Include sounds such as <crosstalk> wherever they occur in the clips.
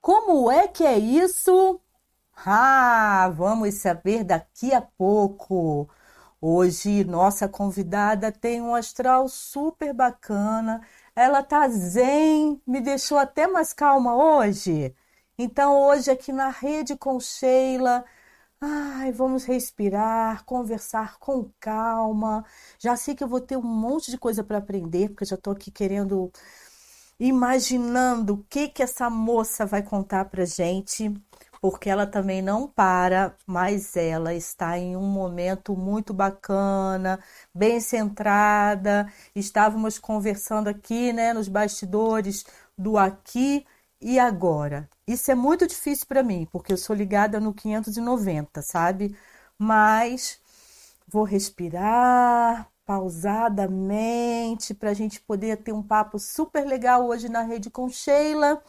Como é que é isso? Ah, vamos saber daqui a pouco. Hoje, nossa convidada tem um astral super bacana. Ela tá zen, me deixou até mais calma hoje. Então, hoje aqui na rede com Sheila, ai, vamos respirar, conversar com calma. Já sei que eu vou ter um monte de coisa para aprender, porque já estou aqui querendo imaginando o que que essa moça vai contar pra gente porque ela também não para, mas ela está em um momento muito bacana, bem centrada. Estávamos conversando aqui, né, nos bastidores do aqui e agora. Isso é muito difícil para mim, porque eu sou ligada no 590, sabe? Mas vou respirar pausadamente para a gente poder ter um papo super legal hoje na rede com Sheila.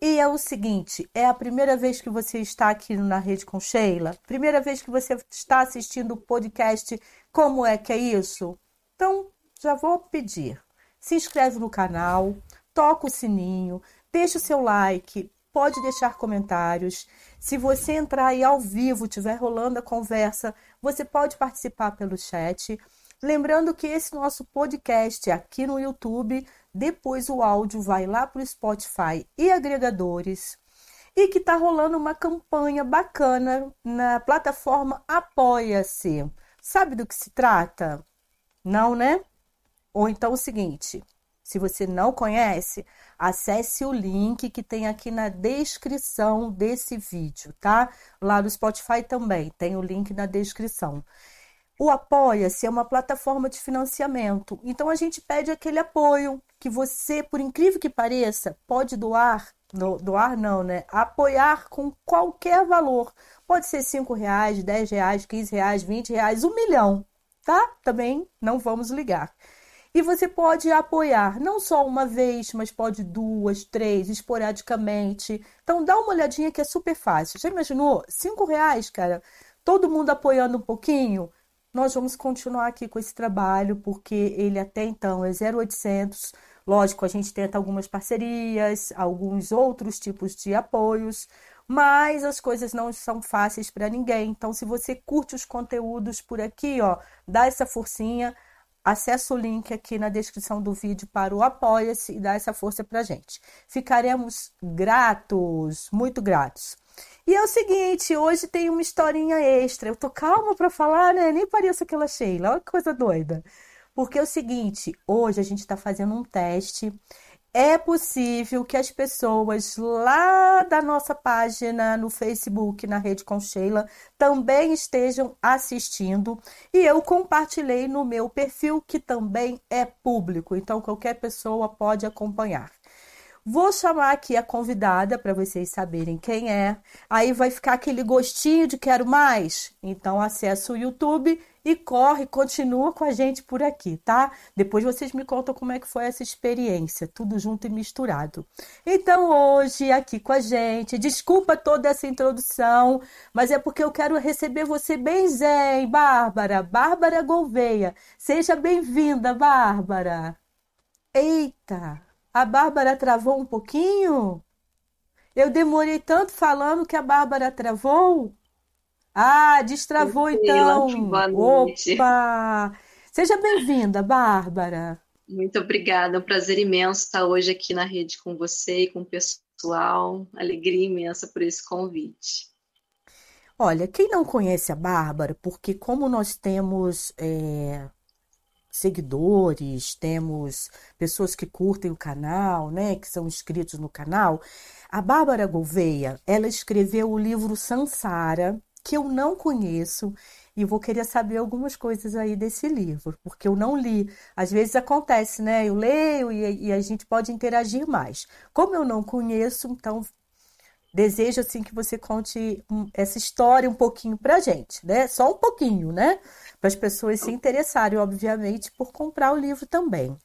E é o seguinte, é a primeira vez que você está aqui na Rede com Sheila? Primeira vez que você está assistindo o podcast Como é que é isso? Então, já vou pedir. Se inscreve no canal, toca o sininho, deixa o seu like, pode deixar comentários. Se você entrar aí ao vivo, estiver rolando a conversa, você pode participar pelo chat. Lembrando que esse nosso podcast aqui no YouTube depois o áudio vai lá para o Spotify e agregadores. E que está rolando uma campanha bacana na plataforma Apoia-se. Sabe do que se trata? Não, né? Ou então o seguinte: se você não conhece, acesse o link que tem aqui na descrição desse vídeo, tá? Lá no Spotify também tem o link na descrição. O Apoia-se é uma plataforma de financiamento. Então a gente pede aquele apoio que você, por incrível que pareça, pode doar, doar não, né? Apoiar com qualquer valor. Pode ser cinco reais, dez reais, quinze reais, vinte reais, um milhão, tá? Também não vamos ligar. E você pode apoiar não só uma vez, mas pode duas, três, esporadicamente. Então dá uma olhadinha que é super fácil. Já imaginou? Cinco reais, cara. Todo mundo apoiando um pouquinho nós vamos continuar aqui com esse trabalho, porque ele até então é 0800. Lógico, a gente tenta algumas parcerias, alguns outros tipos de apoios, mas as coisas não são fáceis para ninguém. Então, se você curte os conteúdos por aqui, ó, dá essa forcinha, acessa o link aqui na descrição do vídeo para o Apoia-se e dá essa força para gente. Ficaremos gratos, muito gratos. E é o seguinte, hoje tem uma historinha extra. Eu tô calma para falar, né? Nem pareço aquela Sheila. Olha que coisa doida. Porque é o seguinte, hoje a gente está fazendo um teste. É possível que as pessoas lá da nossa página no Facebook, na Rede com Sheila, também estejam assistindo. E eu compartilhei no meu perfil, que também é público. Então, qualquer pessoa pode acompanhar. Vou chamar aqui a convidada para vocês saberem quem é. Aí vai ficar aquele gostinho de quero mais. Então acessa o YouTube e corre, continua com a gente por aqui, tá? Depois vocês me contam como é que foi essa experiência, tudo junto e misturado. Então hoje aqui com a gente, desculpa toda essa introdução, mas é porque eu quero receber você bem zen, Bárbara, Bárbara Gouveia. Seja bem-vinda, Bárbara. Eita! A Bárbara travou um pouquinho? Eu demorei tanto falando que a Bárbara travou? Ah, destravou então. Boa noite. Opa! Seja bem-vinda, Bárbara. Muito obrigada, é um prazer imenso estar hoje aqui na rede com você e com o pessoal. Alegria imensa por esse convite. Olha, quem não conhece a Bárbara, porque como nós temos é, seguidores, temos pessoas que curtem o canal, né, que são inscritos no canal. A Bárbara Gouveia, ela escreveu o livro Sansara, que eu não conheço, e vou querer saber algumas coisas aí desse livro, porque eu não li. Às vezes acontece, né? Eu leio e, e a gente pode interagir mais. Como eu não conheço, então desejo assim que você conte essa história um pouquinho pra gente, né? Só um pouquinho, né? Para as pessoas se interessarem, obviamente, por comprar o livro também.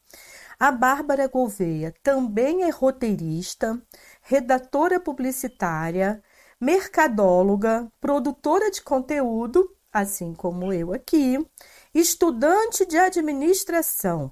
A Bárbara Gouveia também é roteirista, redatora publicitária, mercadóloga, produtora de conteúdo, assim como eu aqui, estudante de administração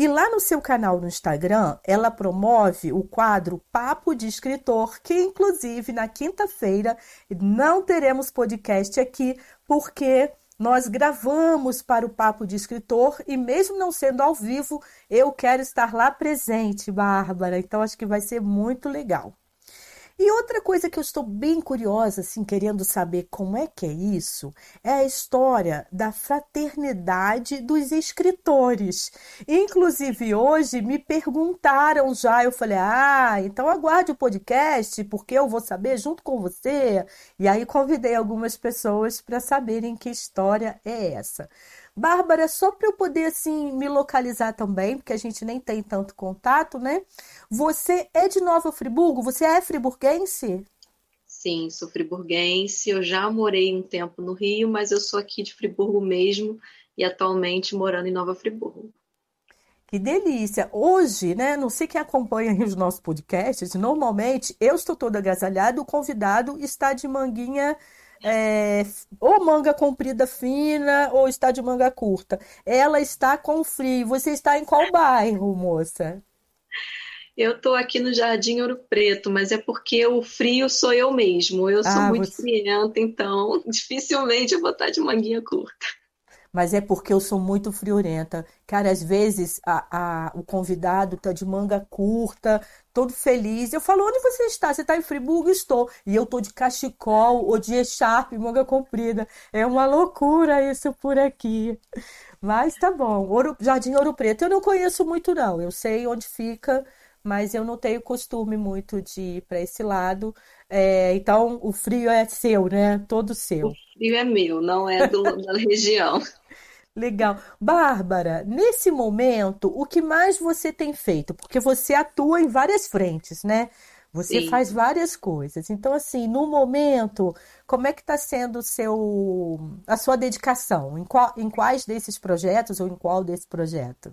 E lá no seu canal no Instagram, ela promove o quadro Papo de Escritor, que inclusive na quinta-feira não teremos podcast aqui, porque nós gravamos para o Papo de Escritor e, mesmo não sendo ao vivo, eu quero estar lá presente, Bárbara. Então, acho que vai ser muito legal. E outra coisa que eu estou bem curiosa, assim, querendo saber como é que é isso, é a história da fraternidade dos escritores. Inclusive, hoje me perguntaram já, eu falei, ah, então aguarde o podcast, porque eu vou saber junto com você. E aí convidei algumas pessoas para saberem que história é essa. Bárbara, só para eu poder assim me localizar também, porque a gente nem tem tanto contato, né? Você é de Nova Friburgo? Você é friburguense? Sim, sou friburguense. Eu já morei um tempo no Rio, mas eu sou aqui de Friburgo mesmo e atualmente morando em Nova Friburgo. Que delícia! Hoje, né? Não sei quem acompanha os nossos podcasts, normalmente eu estou toda agasalhada, o convidado está de manguinha é, ou manga comprida fina ou está de manga curta. Ela está com frio. Você está em qual bairro, moça? Eu estou aqui no Jardim Ouro Preto, mas é porque o frio sou eu mesmo. Eu sou ah, muito você... frienta, então <laughs> dificilmente eu vou estar de manguinha curta mas é porque eu sou muito friorenta. Cara, às vezes a, a, o convidado tá de manga curta, todo feliz. Eu falo, onde você está? Você está em Friburgo? Estou. E eu tô de cachecol ou de echarpe, manga comprida. É uma loucura isso por aqui. Mas tá bom. Ouro, Jardim Ouro Preto eu não conheço muito, não. Eu sei onde fica, mas eu não tenho costume muito de ir para esse lado. É, então, o frio é seu, né? Todo seu. O frio é meu, não é do, <laughs> da região. Legal. Bárbara, nesse momento, o que mais você tem feito? Porque você atua em várias frentes, né? Você Sim. faz várias coisas. Então, assim, no momento, como é que está sendo seu, a sua dedicação? Em, qual, em quais desses projetos ou em qual desse projeto?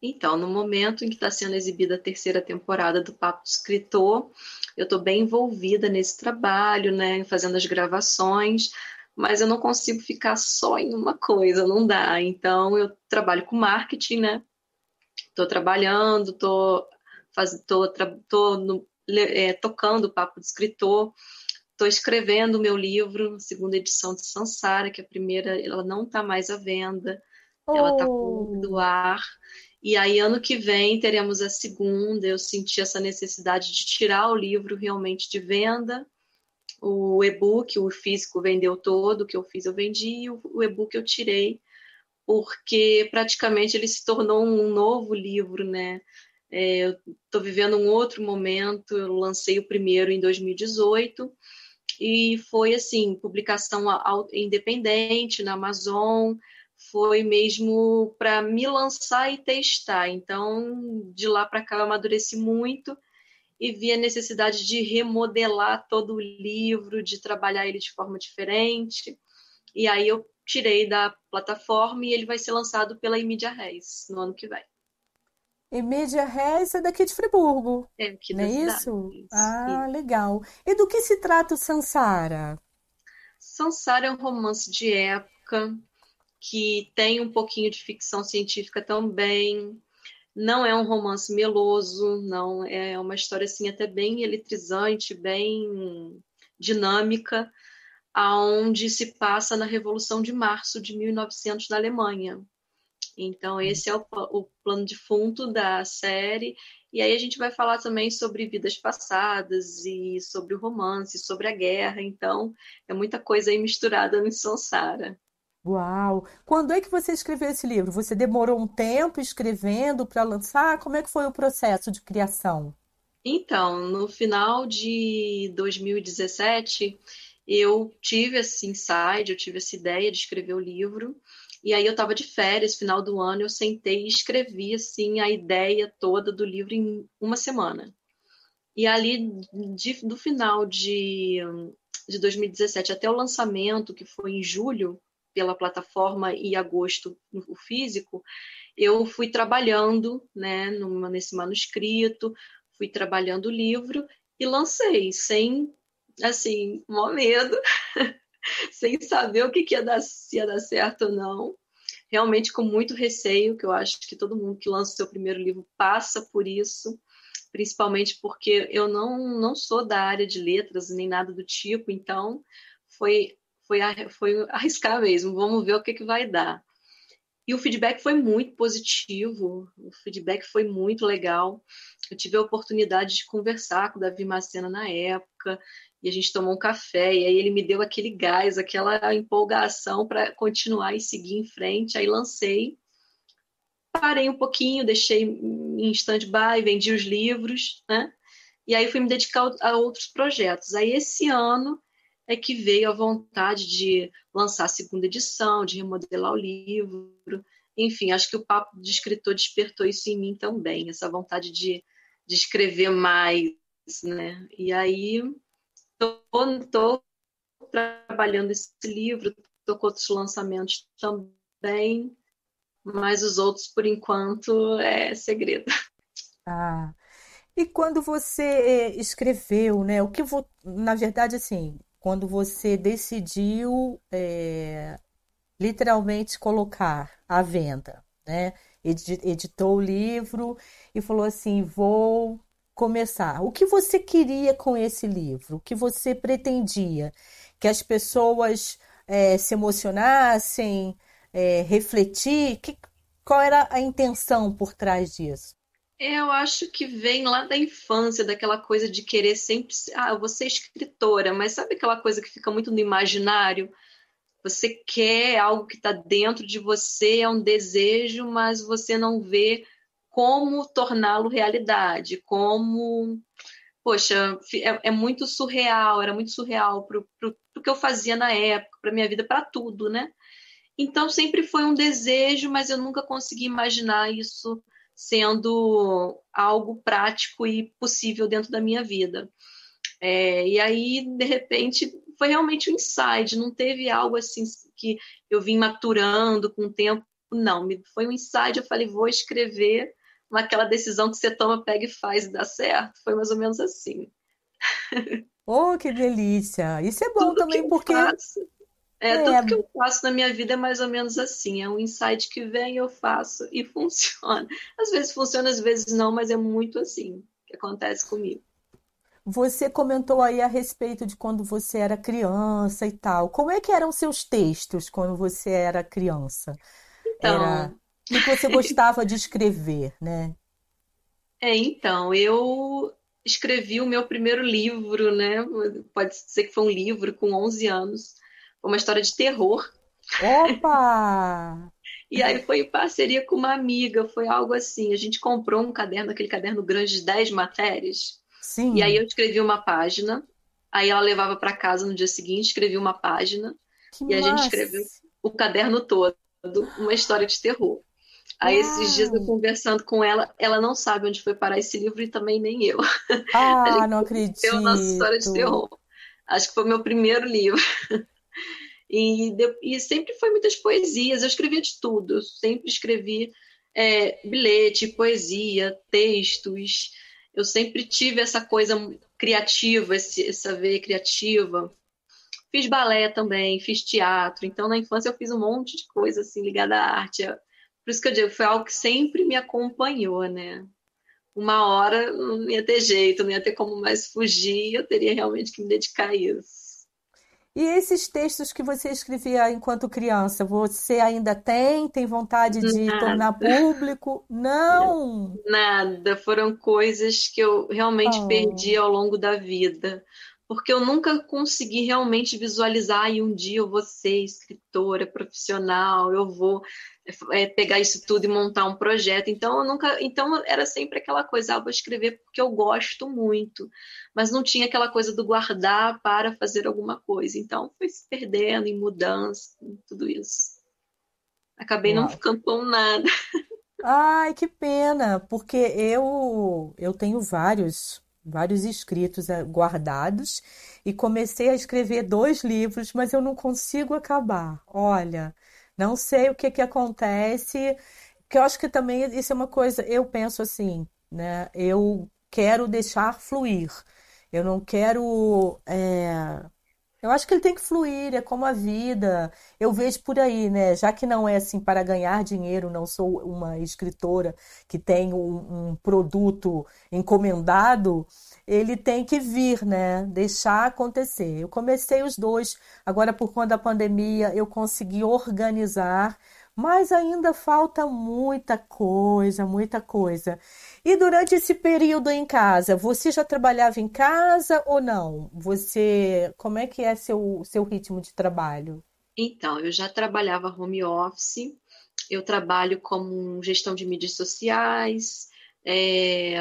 Então, no momento em que está sendo exibida a terceira temporada do Papo do Escritor, eu estou bem envolvida nesse trabalho, né, fazendo as gravações, mas eu não consigo ficar só em uma coisa, não dá. Então eu trabalho com marketing, né? Estou trabalhando, estou faz, tô, tô no, é, tocando o papo de escritor, estou escrevendo o meu livro, segunda edição de Sansara, que a primeira ela não está mais à venda, oh. ela está do ar. E aí, ano que vem, teremos a segunda. Eu senti essa necessidade de tirar o livro realmente de venda o e-book, o físico vendeu todo, o que eu fiz eu vendi, e o e-book eu tirei, porque praticamente ele se tornou um novo livro, né? É, eu estou vivendo um outro momento, eu lancei o primeiro em 2018, e foi assim, publicação independente na Amazon, foi mesmo para me lançar e testar. Então, de lá para cá eu amadureci muito e vi a necessidade de remodelar todo o livro, de trabalhar ele de forma diferente. E aí eu tirei da plataforma e ele vai ser lançado pela Emídia Reis no ano que vem. Emídia Reis é daqui de Friburgo. É, aqui não é isso? isso? Ah, legal. E do que se trata o Sansara? Sansara é um romance de época que tem um pouquinho de ficção científica também, não é um romance meloso, não é uma história assim até bem eletrizante, bem dinâmica, aonde se passa na Revolução de Março de 1900 na Alemanha. Então esse é o, o plano de fundo da série e aí a gente vai falar também sobre vidas passadas e sobre o romance, sobre a guerra. Então é muita coisa aí misturada no Sansara. Uau! Quando é que você escreveu esse livro? Você demorou um tempo escrevendo para lançar? Como é que foi o processo de criação? Então, no final de 2017, eu tive esse insight, eu tive essa ideia de escrever o livro. E aí eu estava de férias, final do ano, eu sentei e escrevi assim a ideia toda do livro em uma semana. E ali de, do final de, de 2017 até o lançamento, que foi em julho, pela plataforma e agosto o físico, eu fui trabalhando né, nesse manuscrito, fui trabalhando o livro e lancei, sem, assim, mó medo, <laughs> sem saber o que, que ia dar, se ia dar certo ou não. realmente com muito receio, que eu acho que todo mundo que lança o seu primeiro livro passa por isso, principalmente porque eu não, não sou da área de letras nem nada do tipo, então foi, foi, foi arriscar mesmo, vamos ver o que, que vai dar. E o feedback foi muito positivo, o feedback foi muito legal. Eu tive a oportunidade de conversar com o Davi Macena na época, e a gente tomou um café, e aí ele me deu aquele gás, aquela empolgação para continuar e seguir em frente. Aí lancei, parei um pouquinho, deixei em stand-by, vendi os livros, né? E aí fui me dedicar a outros projetos. Aí esse ano é que veio a vontade de lançar a segunda edição, de remodelar o livro. Enfim, acho que o papo de escritor despertou isso em mim também, essa vontade de, de escrever mais, né? E aí estou trabalhando esse livro, estou com outros lançamentos também, mas os outros, por enquanto, é segredo. Ah, <laughs> e quando você eh, escreveu, né? O que vou, na verdade, assim, quando você decidiu é, literalmente colocar à venda, né? Editou o livro e falou assim: vou começar. O que você queria com esse livro? O que você pretendia? Que as pessoas é, se emocionassem, é, refletir? Que, qual era a intenção por trás disso? Eu acho que vem lá da infância, daquela coisa de querer sempre. Ah, eu vou ser escritora, mas sabe aquela coisa que fica muito no imaginário? Você quer algo que está dentro de você, é um desejo, mas você não vê como torná-lo realidade, como. Poxa, é, é, muito surreal, era muito surreal para o que eu fazia na época, para minha vida, para tudo, né? Então sempre foi um desejo, mas eu nunca consegui imaginar isso sendo algo prático e possível dentro da minha vida. É, e aí, de repente, foi realmente um insight, não teve algo assim que eu vim maturando com o tempo, não, foi um insight, eu falei, vou escrever, aquela decisão que você toma, pega e faz e dá certo, foi mais ou menos assim. Oh, que delícia! Isso é bom Tudo também, porque faço, é, é, tudo que eu faço na minha vida é mais ou menos assim. É um insight que vem, eu faço e <laughs> funciona. Às vezes funciona, às vezes não, mas é muito assim que acontece comigo. Você comentou aí a respeito de quando você era criança e tal. Como é que eram seus textos quando você era criança? Então, era... o que você gostava de escrever, né? É, então, eu escrevi o meu primeiro livro, né? Pode ser que foi um livro com 11 anos uma história de terror. Opa! <laughs> e aí foi em parceria com uma amiga, foi algo assim. A gente comprou um caderno, aquele caderno grande de 10 matérias. Sim. E aí eu escrevi uma página, aí ela levava para casa no dia seguinte, escrevi uma página, que e massa. a gente escreveu o caderno todo, uma história de terror. Aí esses dias eu conversando com ela, ela não sabe onde foi parar esse livro e também nem eu. Ah, <laughs> não acredito. Eu nossa história de terror. Acho que foi meu primeiro livro. E, e sempre foi muitas poesias, eu escrevia de tudo, eu sempre escrevi é, bilhete, poesia, textos, eu sempre tive essa coisa criativa, esse, essa veia criativa. Fiz balé também, fiz teatro, então na infância eu fiz um monte de coisa assim ligada à arte. Por isso que eu digo, foi algo que sempre me acompanhou, né? Uma hora não ia ter jeito, não ia ter como mais fugir, eu teria realmente que me dedicar a isso. E esses textos que você escrevia enquanto criança, você ainda tem? Tem vontade de Nada. tornar público? Não! Nada. Foram coisas que eu realmente oh. perdi ao longo da vida. Porque eu nunca consegui realmente visualizar e um dia eu vou ser escritora profissional, eu vou é, pegar isso tudo e montar um projeto. Então eu nunca, então era sempre aquela coisa, ah, vou escrever porque eu gosto muito, mas não tinha aquela coisa do guardar para fazer alguma coisa. Então foi se perdendo em mudança, em tudo isso. Acabei Uau. não ficando com nada. <laughs> Ai, que pena, porque eu eu tenho vários vários escritos eh, guardados e comecei a escrever dois livros, mas eu não consigo acabar. Olha, não sei o que que acontece, que eu acho que também isso é uma coisa, eu penso assim, né? Eu quero deixar fluir. Eu não quero é, Eu acho que ele tem que fluir, é como a vida. Eu vejo por aí, né? Já que não é assim para ganhar dinheiro, não sou uma escritora que tem um, um produto encomendado, ele tem que vir, né? Deixar acontecer. Eu comecei os dois, agora por conta da pandemia, eu consegui organizar mas ainda falta muita coisa, muita coisa. E durante esse período em casa, você já trabalhava em casa ou não? Você, como é que é seu seu ritmo de trabalho? Então, eu já trabalhava home office, eu trabalho como gestão de mídias sociais, é,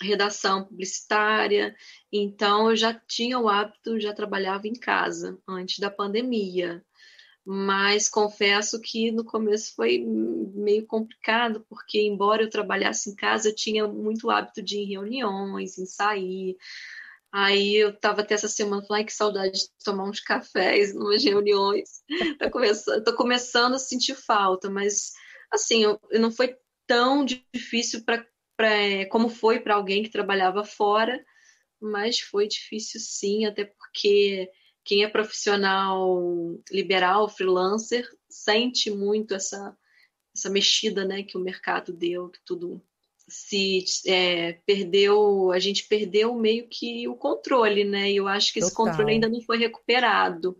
redação publicitária, então eu já tinha o hábito, já trabalhava em casa antes da pandemia mas confesso que no começo foi meio complicado, porque embora eu trabalhasse em casa, eu tinha muito hábito de ir em reuniões, em sair. Aí eu estava até essa semana falando, que saudade de tomar uns cafés, umas reuniões. <laughs> Tô começando, tô começando a sentir falta, mas assim, eu, eu não foi tão difícil para como foi para alguém que trabalhava fora, mas foi difícil sim, até porque quem é profissional liberal, freelancer, sente muito essa, essa mexida né, que o mercado deu, que tudo se é, perdeu, a gente perdeu meio que o controle, né? E eu acho que esse Total. controle ainda não foi recuperado.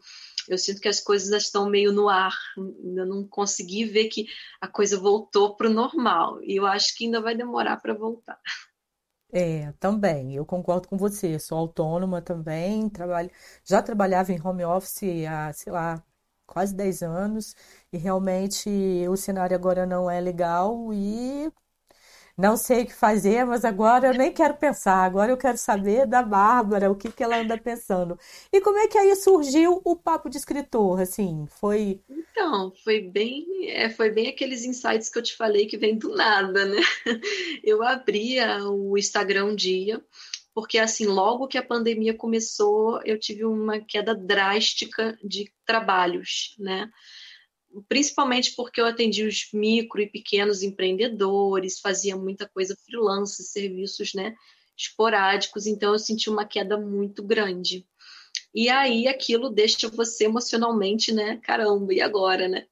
Eu sinto que as coisas estão meio no ar, ainda não consegui ver que a coisa voltou para o normal. E eu acho que ainda vai demorar para voltar. É, também, eu concordo com você, sou autônoma também, trabalho, já trabalhava em home office há, sei lá, quase 10 anos, e realmente o cenário agora não é legal e não sei o que fazer, mas agora eu nem quero pensar. Agora eu quero saber da Bárbara, o que que ela anda pensando. E como é que aí surgiu o papo de escritor? Assim, foi. Então, foi bem, é, foi bem aqueles insights que eu te falei que vem do nada, né? <laughs> Eu abria o Instagram um dia, porque assim, logo que a pandemia começou, eu tive uma queda drástica de trabalhos, né? Principalmente porque eu atendi os micro e pequenos empreendedores, fazia muita coisa freelance, serviços né, esporádicos, então eu senti uma queda muito grande. E aí aquilo deixa você emocionalmente, né? Caramba, e agora, né?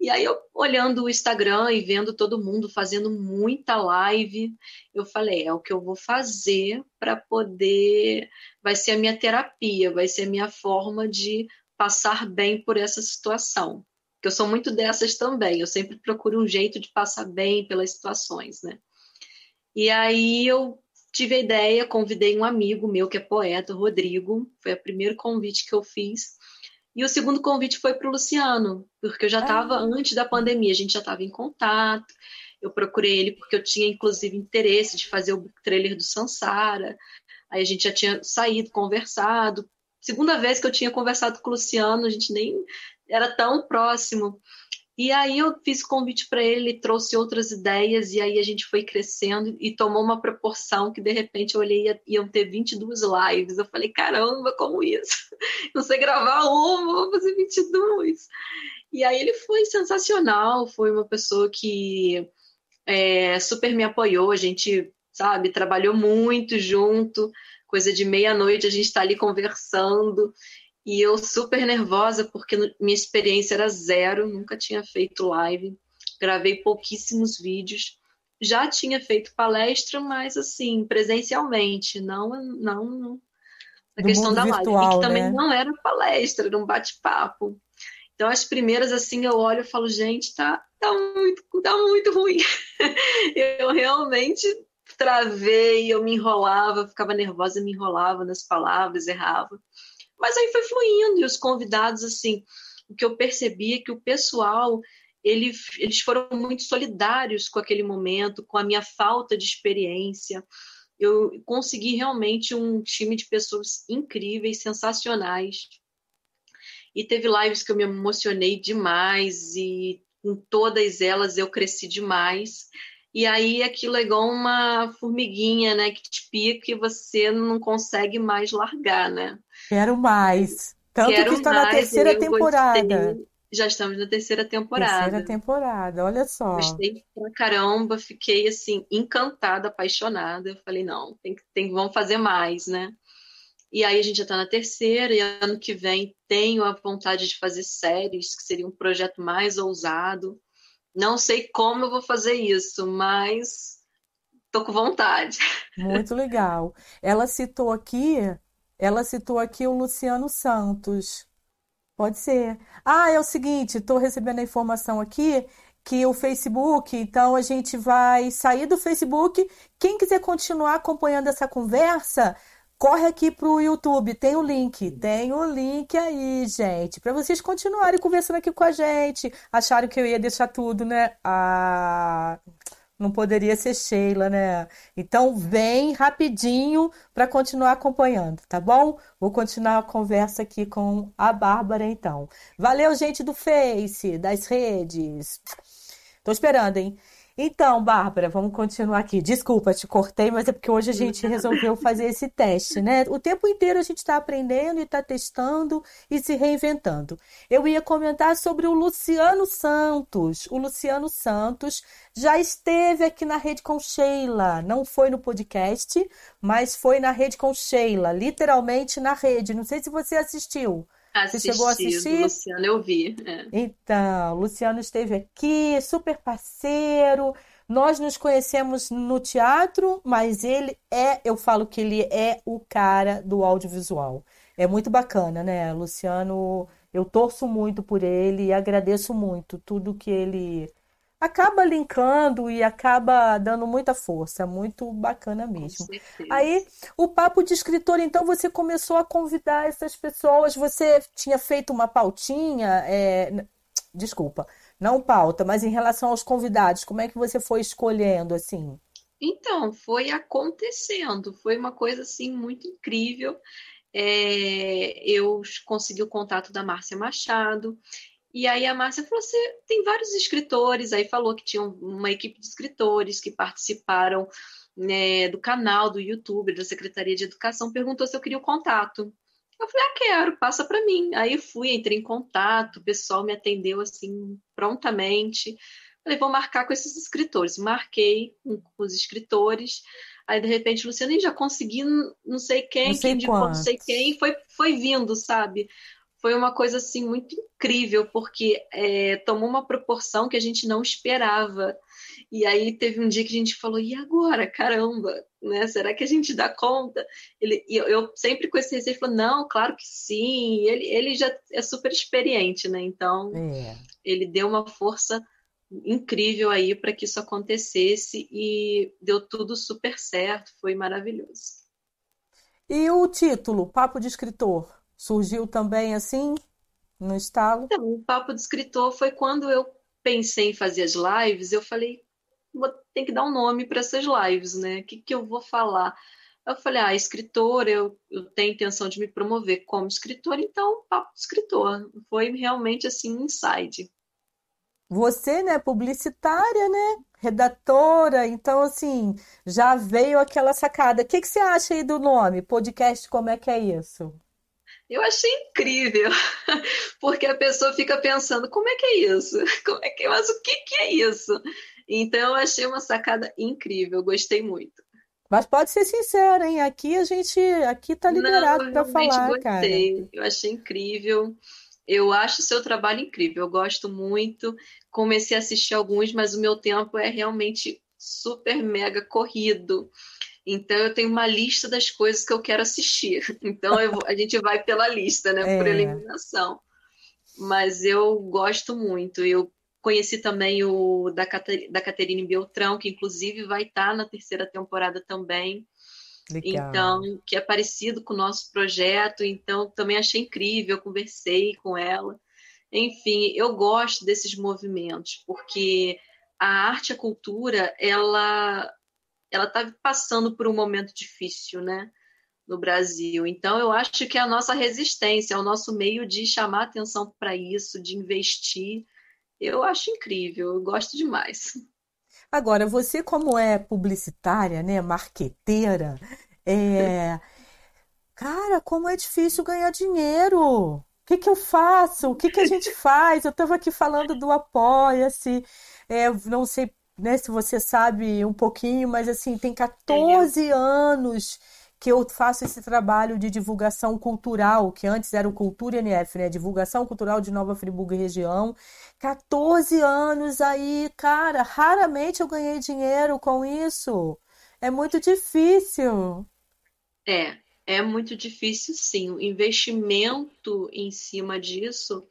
E aí eu olhando o Instagram e vendo todo mundo fazendo muita live, eu falei, é o que eu vou fazer para poder, vai ser a minha terapia, vai ser a minha forma de passar bem por essa situação que eu sou muito dessas também. Eu sempre procuro um jeito de passar bem pelas situações, né? E aí eu tive a ideia, convidei um amigo meu que é poeta, Rodrigo. Foi o primeiro convite que eu fiz. E o segundo convite foi para o Luciano, porque eu já estava ah. antes da pandemia, a gente já estava em contato. Eu procurei ele porque eu tinha inclusive interesse de fazer o trailer do Sansara. Aí a gente já tinha saído, conversado. Segunda vez que eu tinha conversado com o Luciano, a gente nem era tão próximo. E aí eu fiz convite para ele, ele trouxe outras ideias, e aí a gente foi crescendo e tomou uma proporção que de repente eu olhei e iam ter 22 lives. Eu falei, caramba, como isso? <laughs> Não sei gravar uma, vou fazer 22. E aí ele foi sensacional, foi uma pessoa que é, super me apoiou, a gente, sabe, trabalhou muito junto, coisa de meia-noite a gente está ali conversando. E eu super nervosa porque minha experiência era zero, nunca tinha feito live, gravei pouquíssimos vídeos. Já tinha feito palestra, mas assim, presencialmente, não não a questão da virtual, live, que também né? não era palestra, era um bate-papo. Então as primeiras assim eu olho e falo, gente, tá tá muito, tá muito ruim. <laughs> eu realmente travei, eu me enrolava, ficava nervosa, me enrolava nas palavras, errava. Mas aí foi fluindo, e os convidados, assim, o que eu percebi é que o pessoal, ele, eles foram muito solidários com aquele momento, com a minha falta de experiência. Eu consegui realmente um time de pessoas incríveis, sensacionais. E teve lives que eu me emocionei demais, e com todas elas eu cresci demais. E aí aquilo é igual uma formiguinha, né, que te pica e você não consegue mais largar, né? Quero mais. Tanto Quero que está na terceira temporada. Gostei. Já estamos na terceira temporada. Terceira temporada, olha só. Gostei pra caramba, fiquei assim, encantada, apaixonada. Eu falei, não, tem, tem, vamos fazer mais, né? E aí a gente já está na terceira, e ano que vem tenho a vontade de fazer séries, que seria um projeto mais ousado. Não sei como eu vou fazer isso, mas tô com vontade. Muito legal. Ela citou aqui, ela citou aqui o Luciano Santos. Pode ser. Ah, é o seguinte, estou recebendo a informação aqui que o Facebook, então a gente vai sair do Facebook. Quem quiser continuar acompanhando essa conversa, corre aqui para o YouTube, tem o link, tem o link aí, gente, para vocês continuarem conversando aqui com a gente. Acharam que eu ia deixar tudo, né? Ah, não poderia ser Sheila, né? Então vem rapidinho para continuar acompanhando, tá bom? Vou continuar a conversa aqui com a Bárbara, então. Valeu, gente do Face, das redes. Tô esperando, hein? Então, Bárbara, vamos continuar aqui. Desculpa, te cortei, mas é porque hoje a gente resolveu fazer esse teste, né? O tempo inteiro a gente está aprendendo e está testando e se reinventando. Eu ia comentar sobre o Luciano Santos. O Luciano Santos já esteve aqui na Rede com Sheila. Não foi no podcast, mas foi na Rede com Sheila, literalmente na rede. Não sei se você assistiu. Assisti, Você chegou a assistir? Luciano, eu vi. É. Então, Luciano esteve aqui, super parceiro. Nós nos conhecemos no teatro, mas ele é, eu falo que ele é o cara do audiovisual. É muito bacana, né? Luciano, eu torço muito por ele e agradeço muito tudo que ele acaba linkando e acaba dando muita força, muito bacana mesmo. Aí, o papo de escritor, então você começou a convidar essas pessoas, você tinha feito uma pautinha, é... desculpa, não pauta, mas em relação aos convidados, como é que você foi escolhendo assim? Então, foi acontecendo, foi uma coisa assim muito incrível. É, eu consegui o contato da Márcia Machado, e aí a Márcia falou: você tem vários escritores, aí falou que tinha uma equipe de escritores que participaram né, do canal do YouTube, da Secretaria de Educação, perguntou se eu queria o contato. Eu falei, ah, quero, passa para mim. Aí fui, entrei em contato, o pessoal me atendeu assim prontamente. Falei, vou marcar com esses escritores. Marquei com os escritores. Aí, de repente, Luciana, já consegui não sei quem, não sei quem não sei quem, foi, foi vindo, sabe? Foi uma coisa assim muito incrível, porque é, tomou uma proporção que a gente não esperava. E aí teve um dia que a gente falou, e agora? Caramba, né? Será que a gente dá conta? Ele, eu, eu sempre com esse receio, falou, não, claro que sim. Ele, ele já é super experiente, né? Então, é. ele deu uma força incrível aí para que isso acontecesse e deu tudo super certo, foi maravilhoso. E o título, Papo de Escritor? Surgiu também assim, no estalo? Então, o papo de escritor foi quando eu pensei em fazer as lives, eu falei, tem que dar um nome para essas lives, né? O que, que eu vou falar? Eu falei, ah, escritor, eu, eu tenho intenção de me promover como escritor, então papo de escritor. Foi realmente assim, um insight. Você, né, publicitária, né? Redatora, então assim, já veio aquela sacada. O que, que você acha aí do nome? Podcast, como é que é isso? Eu achei incrível, <laughs> porque a pessoa fica pensando, como é que é isso? <laughs> Como é que, mas o que, que é isso? Então, eu achei uma sacada incrível, gostei muito. Mas pode ser sincero, hein? Aqui a gente, aqui tá liberado para falar, gostei. cara. Eu achei incrível. Eu acho o seu trabalho incrível. Eu gosto muito. Comecei a assistir alguns, mas o meu tempo é realmente super mega corrido. Então eu tenho uma lista das coisas que eu quero assistir. <laughs> Então vou, a gente vai pela lista, né? É. Por eliminação. Mas eu gosto muito. Eu conheci também o da, da Caterine Beltrão, que inclusive vai estar na terceira temporada também. Legal. Então, que é parecido com o nosso projeto, então também achei incrível, conversei com ela. Enfim, eu gosto desses movimentos, porque a arte, a cultura, ela ela está passando por um momento difícil, né? No Brasil. Então, eu acho que a nossa resistência, o nosso meio de chamar atenção para isso, de investir. Eu acho incrível, eu gosto demais. Agora, você, como é publicitária, né, marqueteira, é... cara, como é difícil ganhar dinheiro. O que, que eu faço? O que, que a gente faz? Eu estava aqui falando do Apoia-se, é, não sei né, se você sabe um pouquinho, mas assim, tem 14 anos que eu faço esse trabalho de divulgação cultural, que antes era o Cultura NF, né? Divulgação cultural de Nova Friburgo e região. 14 anos aí, cara, raramente eu ganhei dinheiro com isso. É muito difícil. É, é muito difícil, sim. O investimento em cima disso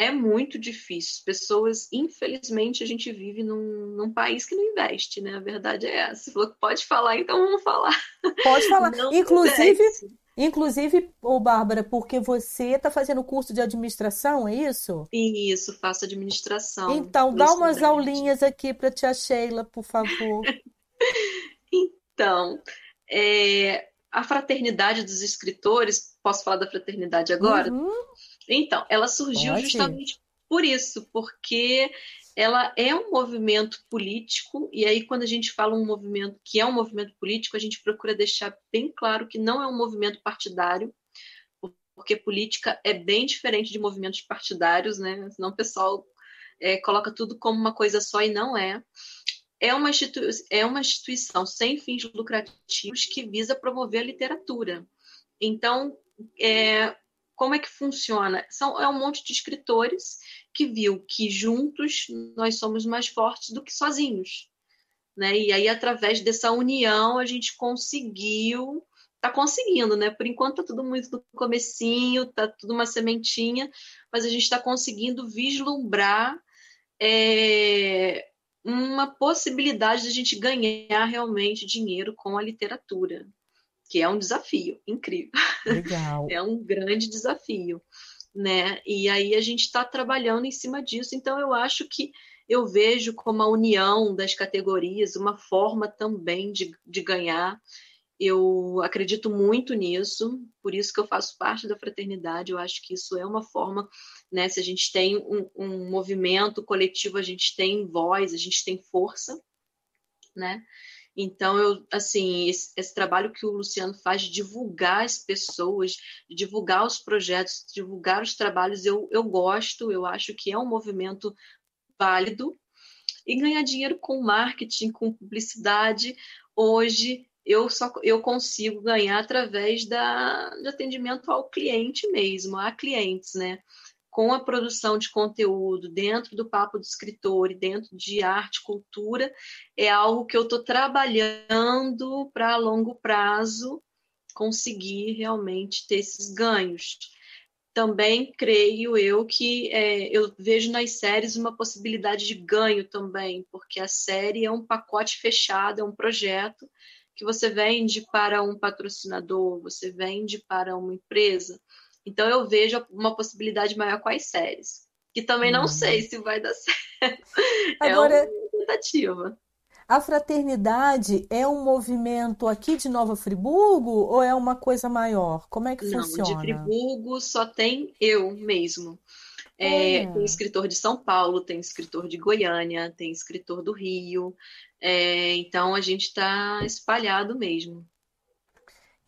é muito difícil. Pessoas, infelizmente, a gente vive num, num, país que não investe, né? A verdade é essa. Você falou que pode falar, então vamos falar. Pode falar. <laughs> Não inclusive, investe. inclusive, ô Bárbara, porque você está fazendo curso de administração, é isso? Isso, faço administração. Então, dá umas aulinhas aqui para tia Sheila, por favor. <laughs> então, é, a fraternidade dos escritores, posso falar da fraternidade agora? Uhum. Então, ela surgiu Pode. justamente por isso, porque ela é um movimento político, e aí quando a gente fala um movimento que é um movimento político, a gente procura deixar bem claro que não é um movimento partidário, porque política é bem diferente de movimentos partidários, né? Senão o pessoal é, coloca tudo como uma coisa só e não é. É uma, é uma instituição sem fins lucrativos que visa promover a literatura. Então, é, como é que funciona? São, é um monte de escritores que viu que juntos nós somos mais fortes do que sozinhos. Né? E aí, através dessa união, a gente conseguiu, está conseguindo, né? Por enquanto está tudo muito no comecinho, está tudo uma sementinha, mas a gente está conseguindo vislumbrar é, uma possibilidade de a gente ganhar realmente dinheiro com a literatura que é um desafio incrível. Legal. <laughs> é um grande desafio, né? E aí a gente está trabalhando em cima disso. Então eu acho que eu vejo como a união das categorias uma forma também de, de ganhar. Eu acredito muito nisso, por isso que eu faço parte da fraternidade. Eu acho que isso é uma forma, né? Se a gente tem um, um movimento coletivo, a gente tem voz, a gente tem força, né? Então, eu, assim, esse, esse, trabalho que o Luciano faz de divulgar as pessoas, de divulgar os projetos, de divulgar os trabalhos, eu, eu gosto, eu acho que é um movimento válido. E ganhar dinheiro com marketing, com publicidade, hoje eu só eu consigo ganhar através da, de atendimento ao cliente mesmo, a clientes, né? Com a produção de conteúdo dentro do Papo do Escritor e dentro de arte, cultura, é algo que eu estou trabalhando para a longo prazo conseguir realmente ter esses ganhos. Também creio eu que é, eu vejo nas séries uma possibilidade de ganho também, porque a série é um pacote fechado, é um projeto que você vende para um patrocinador, você vende para uma empresa então eu vejo uma possibilidade maior com as séries. Que também não uhum. sei se vai dar <laughs> certo. É Agora, é uma tentativa. A fraternidade é um movimento aqui de Nova Friburgo ou é uma coisa maior? Como é que não, funciona? De Friburgo só tem eu mesmo. É, Tem escritor de São Paulo, tem escritor de Goiânia, tem escritor do Rio. É, então a gente está espalhado mesmo.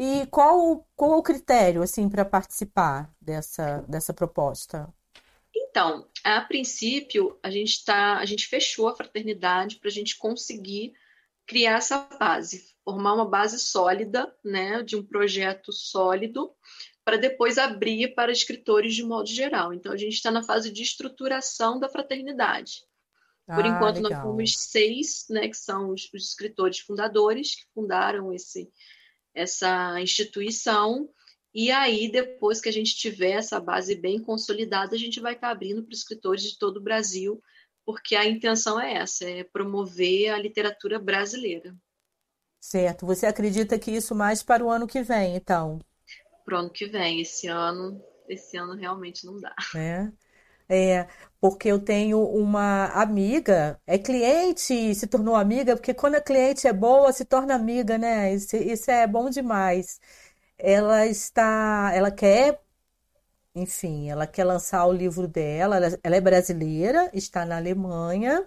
E qual, qual o critério assim para participar dessa, dessa proposta? Então, a princípio, a gente tá, a gente fechou a fraternidade para a gente conseguir criar essa base, formar uma base sólida, né, de um projeto sólido, para depois abrir para escritores de modo geral. Então, a gente está na fase de estruturação da fraternidade. Por ah, enquanto, legal. nós temos seis, né, que são os, os escritores fundadores que fundaram esse, essa instituição. E aí, depois que a gente tiver essa base bem consolidada, a gente vai estar abrindo para escritores de todo o Brasil, porque a intenção é essa, é promover a literatura brasileira. Certo. Você acredita que isso mais para o ano que vem, então? Para o ano que vem. Esse ano, esse ano realmente não dá. É. É, porque eu tenho uma amiga, é cliente, se tornou amiga, porque quando a cliente é boa, se torna amiga, né? Isso, isso é bom demais. Ela está, ela quer, enfim, ela quer lançar o livro dela, ela, ela é brasileira, está na Alemanha,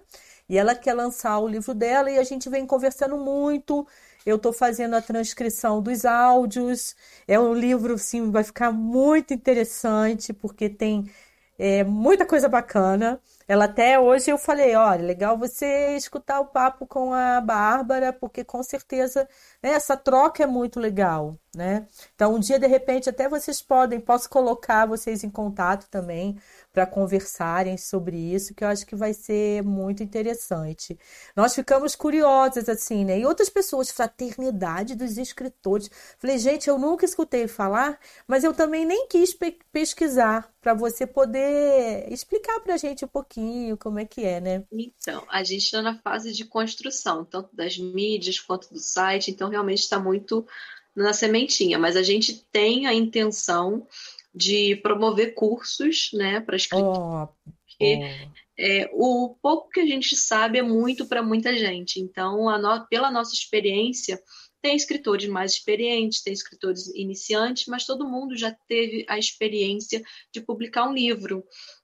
e ela quer lançar o livro dela e a gente vem conversando muito. Eu estou fazendo a transcrição dos áudios. É um livro, sim, vai ficar muito interessante, porque tem é, muita coisa bacana. Ela até hoje eu falei, olha, legal você escutar o papo com a Bárbara, porque com certeza né, essa troca é muito legal, né? Então, um dia, de repente, até vocês podem, posso colocar vocês em contato também para conversarem sobre isso, que eu acho que vai ser muito interessante. Nós ficamos curiosas, assim, né? E outras pessoas, Fraternidade dos Escritores. Falei, gente, eu nunca escutei falar, mas eu também nem quis pe pesquisar para você poder explicar para a gente um pouquinho como é que é, né? Então, a gente está na fase de construção, tanto das mídias quanto do site, então realmente está muito na sementinha, mas a gente tem a intenção de promover cursos né, para escritores. Oh, porque oh. É, o pouco que a gente sabe é muito para muita gente. Então, no, pela nossa experiência, tem escritores mais experientes, tem escritores iniciantes, mas todo mundo já teve a experiência de publicar um livro.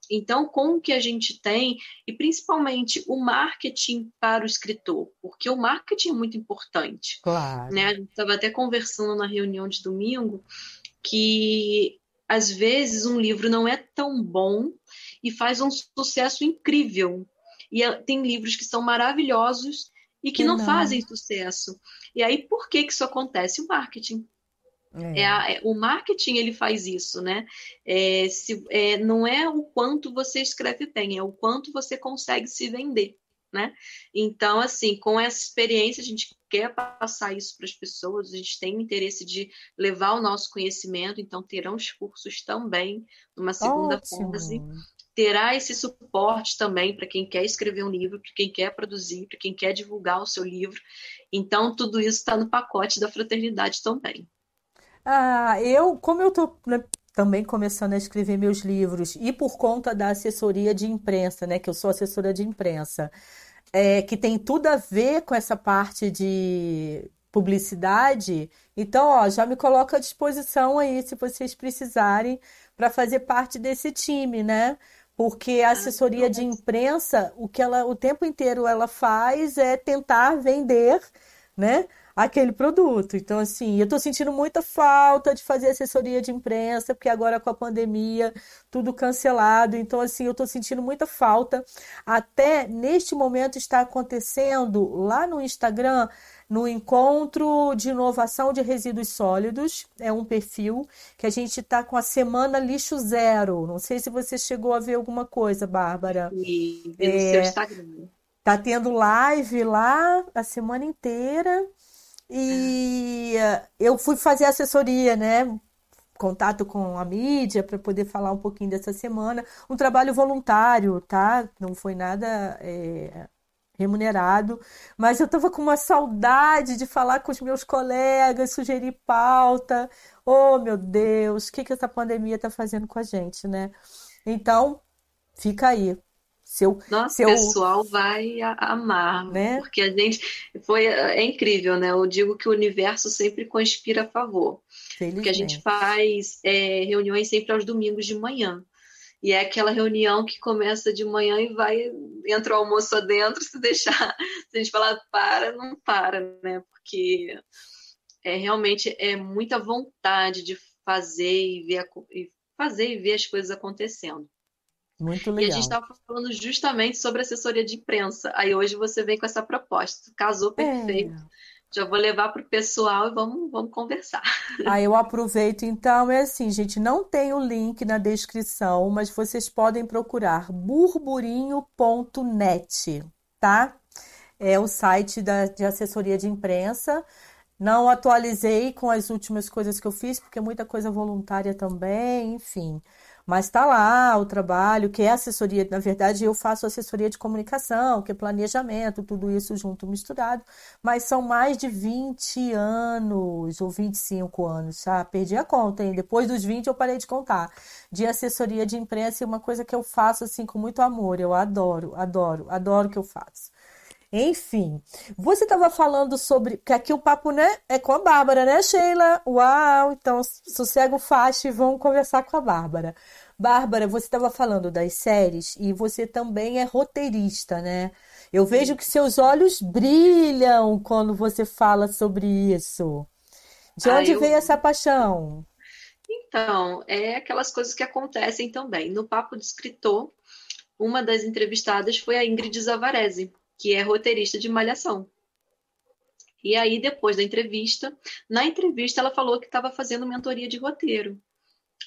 Então, com o que a gente tem, e principalmente o marketing para o escritor, porque o marketing é muito importante. Claro. Né? A gente estava até conversando na reunião de domingo que às vezes um livro não é tão bom e faz um sucesso incrível. E é, tem livros que são maravilhosos e que não, não, fazem sucesso. E aí, por que, que isso acontece? O marketing. É. É a, é, o marketing ele faz isso, né? É, se, é, não é o quanto você escreve bem, é o quanto você consegue se vender né? Então, assim, com essa experiência, a gente quer passar isso para as pessoas, a gente tem o interesse de levar o nosso conhecimento, então terão os cursos também numa segunda Ótimo. fase. Terá esse suporte também para quem quer escrever um livro, para quem quer produzir, para quem quer divulgar o seu livro. Então, tudo isso está no pacote da fraternidade também. Ah, eu, como eu estou também começando a escrever meus livros e por conta da assessoria de imprensa, né, que eu sou assessora de imprensa, é, que tem tudo a ver com essa parte de publicidade. Então, ó, já me coloco à disposição aí se vocês precisarem para fazer parte desse time, né? Porque a ah, assessoria de imprensa, o que ela o tempo inteiro ela faz é tentar vender, né? Aquele produto. Então, assim, eu estou sentindo muita falta de fazer assessoria de imprensa, porque agora com a pandemia, tudo cancelado. Então, assim, eu estou sentindo muita falta. Até neste momento está acontecendo lá no Instagram, no encontro de inovação de resíduos sólidos, é um perfil que a gente está com a semana lixo zero. Não sei se você chegou a ver alguma coisa, Bárbara. E, é, no seu Instagram. Tá tendo live lá a semana inteira. E eh, eu fui fazer assessoria, né? Contato com a mídia para poder falar um pouquinho dessa semana. Um trabalho voluntário, tá? Não foi nada é, remunerado, mas eu estava com uma saudade de falar com os meus colegas, sugerir pauta. Oh, meu Deus, o que, que essa pandemia está fazendo com a gente, né? Então, fica aí. Seu, Nossa, seu... o pessoal vai amar, né? Porque a gente foi é incrível, né? Eu digo que o universo sempre conspira a favor. Porque a gente faz é, reuniões sempre aos domingos de manhã. E é aquela reunião que começa de manhã e vai, entra o almoço adentro, <laughs> se deixar, se a gente falar para, não para, né? Porque é realmente é muita vontade de fazer e ver, e fazer e ver as coisas acontecendo. Muito legal. E a gente estava falando justamente sobre assessoria de imprensa. Aí hoje você vem com essa proposta. Casou perfeito. É. Já vou levar para o pessoal e vamos, vamos conversar. Aí eu aproveito então, é assim, gente, não tem o link na descrição, mas vocês podem procurar burburinho.net, tá? É o site da, de assessoria de imprensa. Não atualizei com as últimas coisas que eu fiz, porque é muita coisa voluntária também, enfim. Mas está lá o trabalho, que é assessoria. Na verdade, eu faço assessoria de comunicação, que é planejamento, tudo isso junto, misturado. Mas são mais de 20 anos ou 25 anos, tá? Perdi a conta, hein? Depois dos 20 eu parei de contar. De assessoria de imprensa é uma coisa que eu faço assim com muito amor. Eu adoro, adoro, adoro o que eu faço. Enfim, você estava falando sobre. Que aqui o papo né, é com a Bárbara, né, Sheila? Uau! Então, sossego fácil e vamos conversar com a Bárbara. Bárbara, você estava falando das séries e você também é roteirista, né? Eu vejo que seus olhos brilham quando você fala sobre isso. De ah, onde eu... veio essa paixão? Então, é aquelas coisas que acontecem também. No Papo de Escritor, uma das entrevistadas foi a Ingrid Zavarese, que é roteirista de Malhação. E aí, depois da entrevista, na entrevista ela falou que estava fazendo mentoria de roteiro.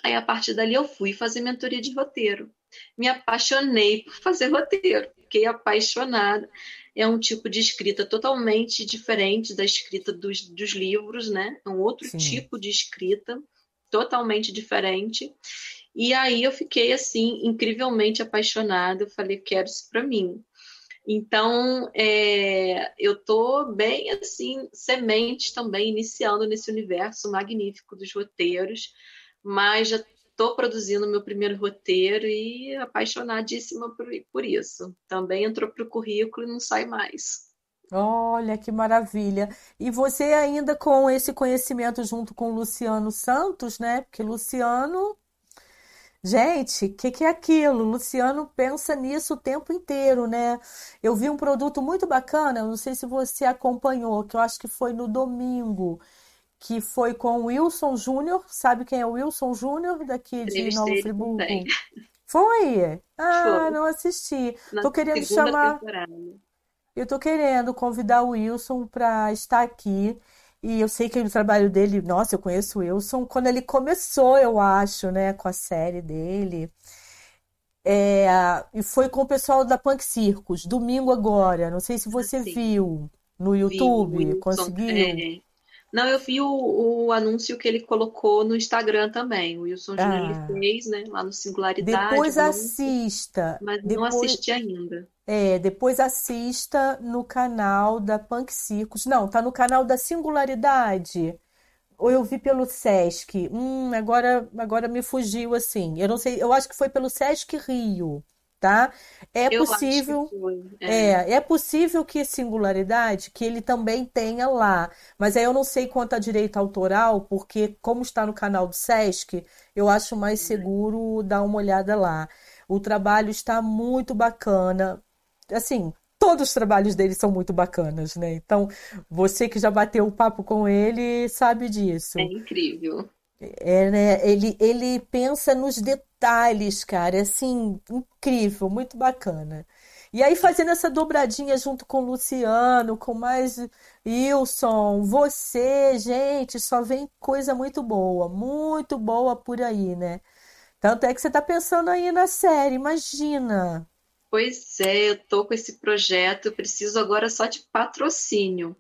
Aí, a partir dali, eu fui fazer mentoria de roteiro. Me apaixonei por fazer roteiro, fiquei apaixonada. É um tipo de escrita totalmente diferente da escrita dos, dos livros, né? É um outro Sim. tipo de escrita, totalmente diferente. E aí eu fiquei assim incrivelmente apaixonada. Eu falei, quero isso para mim. Então, é, eu tô bem assim, semente também, iniciando nesse universo magnífico dos roteiros, mas já estou produzindo meu primeiro roteiro e apaixonadíssima por, por isso. Também entrou para o currículo e não sai mais. Olha que maravilha! E você ainda com esse conhecimento junto com Luciano Santos, né? Porque Luciano Gente, o que, que é aquilo? Luciano pensa nisso o tempo inteiro, né? Eu vi um produto muito bacana, não sei se você acompanhou, que eu acho que foi no domingo, que foi com o Wilson Júnior. Sabe quem é o Wilson Júnior daqui de Novo Friburgo? <laughs> Foi? Ah, foi. não assisti. Na tô querendo chamar. Temporada. Eu tô querendo convidar o Wilson para estar aqui. E eu sei que o trabalho dele, nossa, eu conheço o Wilson quando ele começou, eu acho, né, com a série dele. É, e foi com o pessoal da Punk Circus, domingo agora. Não sei se você Sim. viu no YouTube, vi, conseguiu? É. Não, eu vi o, o, anúncio que ele colocou no Instagram também. O Wilson Júnior ah. fez, né? Lá no Singularidade. Depois assista. Mas depois... não assisti ainda. É, depois assista no canal da Punk Circus. Não, tá no canal da Singularidade. Ou eu vi pelo Sesc. Hum, agora, agora me fugiu assim. Eu não sei, eu acho que foi pelo Sesc Rio, tá? É eu possível. É. é, é possível que Singularidade, que ele também tenha lá. Mas aí eu não sei quanto a direito autoral, porque como está no canal do Sesc, eu acho mais uhum. seguro dar uma olhada lá. O trabalho está muito bacana assim, todos os trabalhos dele são muito bacanas, né? Então, você que já bateu o papo com ele sabe disso. É incrível. É, né? Ele, ele pensa nos detalhes, cara, é assim, incrível, muito bacana. E aí, fazendo essa dobradinha junto com o Luciano, com mais Wilson, você, gente, só vem coisa muito boa, muito boa por aí, né? Tanto é que você tá pensando aí na série, imagina. Pois é, eu tô com esse projeto, preciso agora só de patrocínio.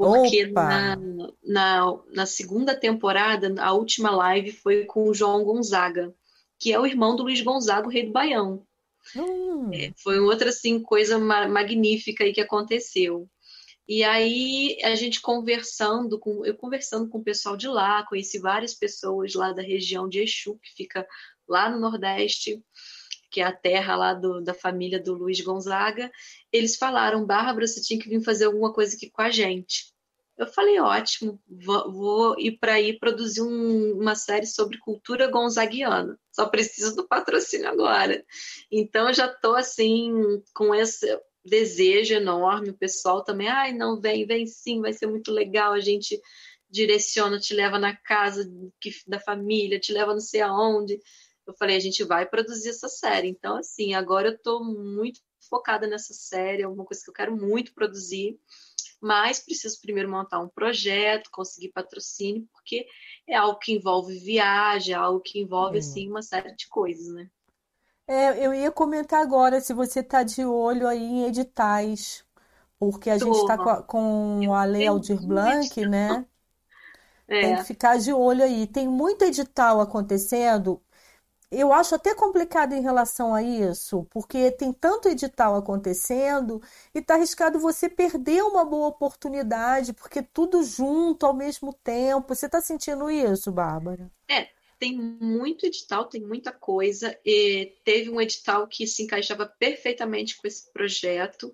Porque na, na, na, segunda temporada, a última live foi com o João Gonzaga, que é o irmão do Luiz Gonzaga, o rei do Baião. Hum. É, foi outra assim, coisa ma magnífica aí que aconteceu. E aí a gente conversando com eu conversando com o pessoal de lá, conheci várias pessoas lá da região de Exu, que fica lá no Nordeste que é a terra lá do, da família do Luiz Gonzaga, eles falaram, Bárbara, você tinha que vir fazer alguma coisa aqui com a gente. Eu falei, ótimo, vou, vou ir para aí produzir um, uma série sobre cultura gonzaguiana. Só preciso do patrocínio agora. Então, já estou assim, com esse desejo enorme. O pessoal também, ai, não, vem, vem sim, vai ser muito legal. A gente direciona, te leva na casa da família, te leva não sei aonde eu falei, a gente vai produzir essa série. Então, assim, agora eu estou muito focada nessa série, é uma coisa que eu quero muito produzir, mas preciso primeiro montar um projeto, conseguir patrocínio, porque é algo que envolve viagem, é algo que envolve, hum. assim, uma série de coisas, né? É, eu ia comentar agora se você está de olho aí em editais, porque a Tô. gente está com, com a Lei Aldir Blanc, né? É. Tem que ficar de olho aí. Tem muito edital acontecendo eu acho até complicado em relação a isso, porque tem tanto edital acontecendo e está arriscado você perder uma boa oportunidade, porque tudo junto ao mesmo tempo. Você está sentindo isso, Bárbara? É, tem muito edital, tem muita coisa. E teve um edital que se encaixava perfeitamente com esse projeto,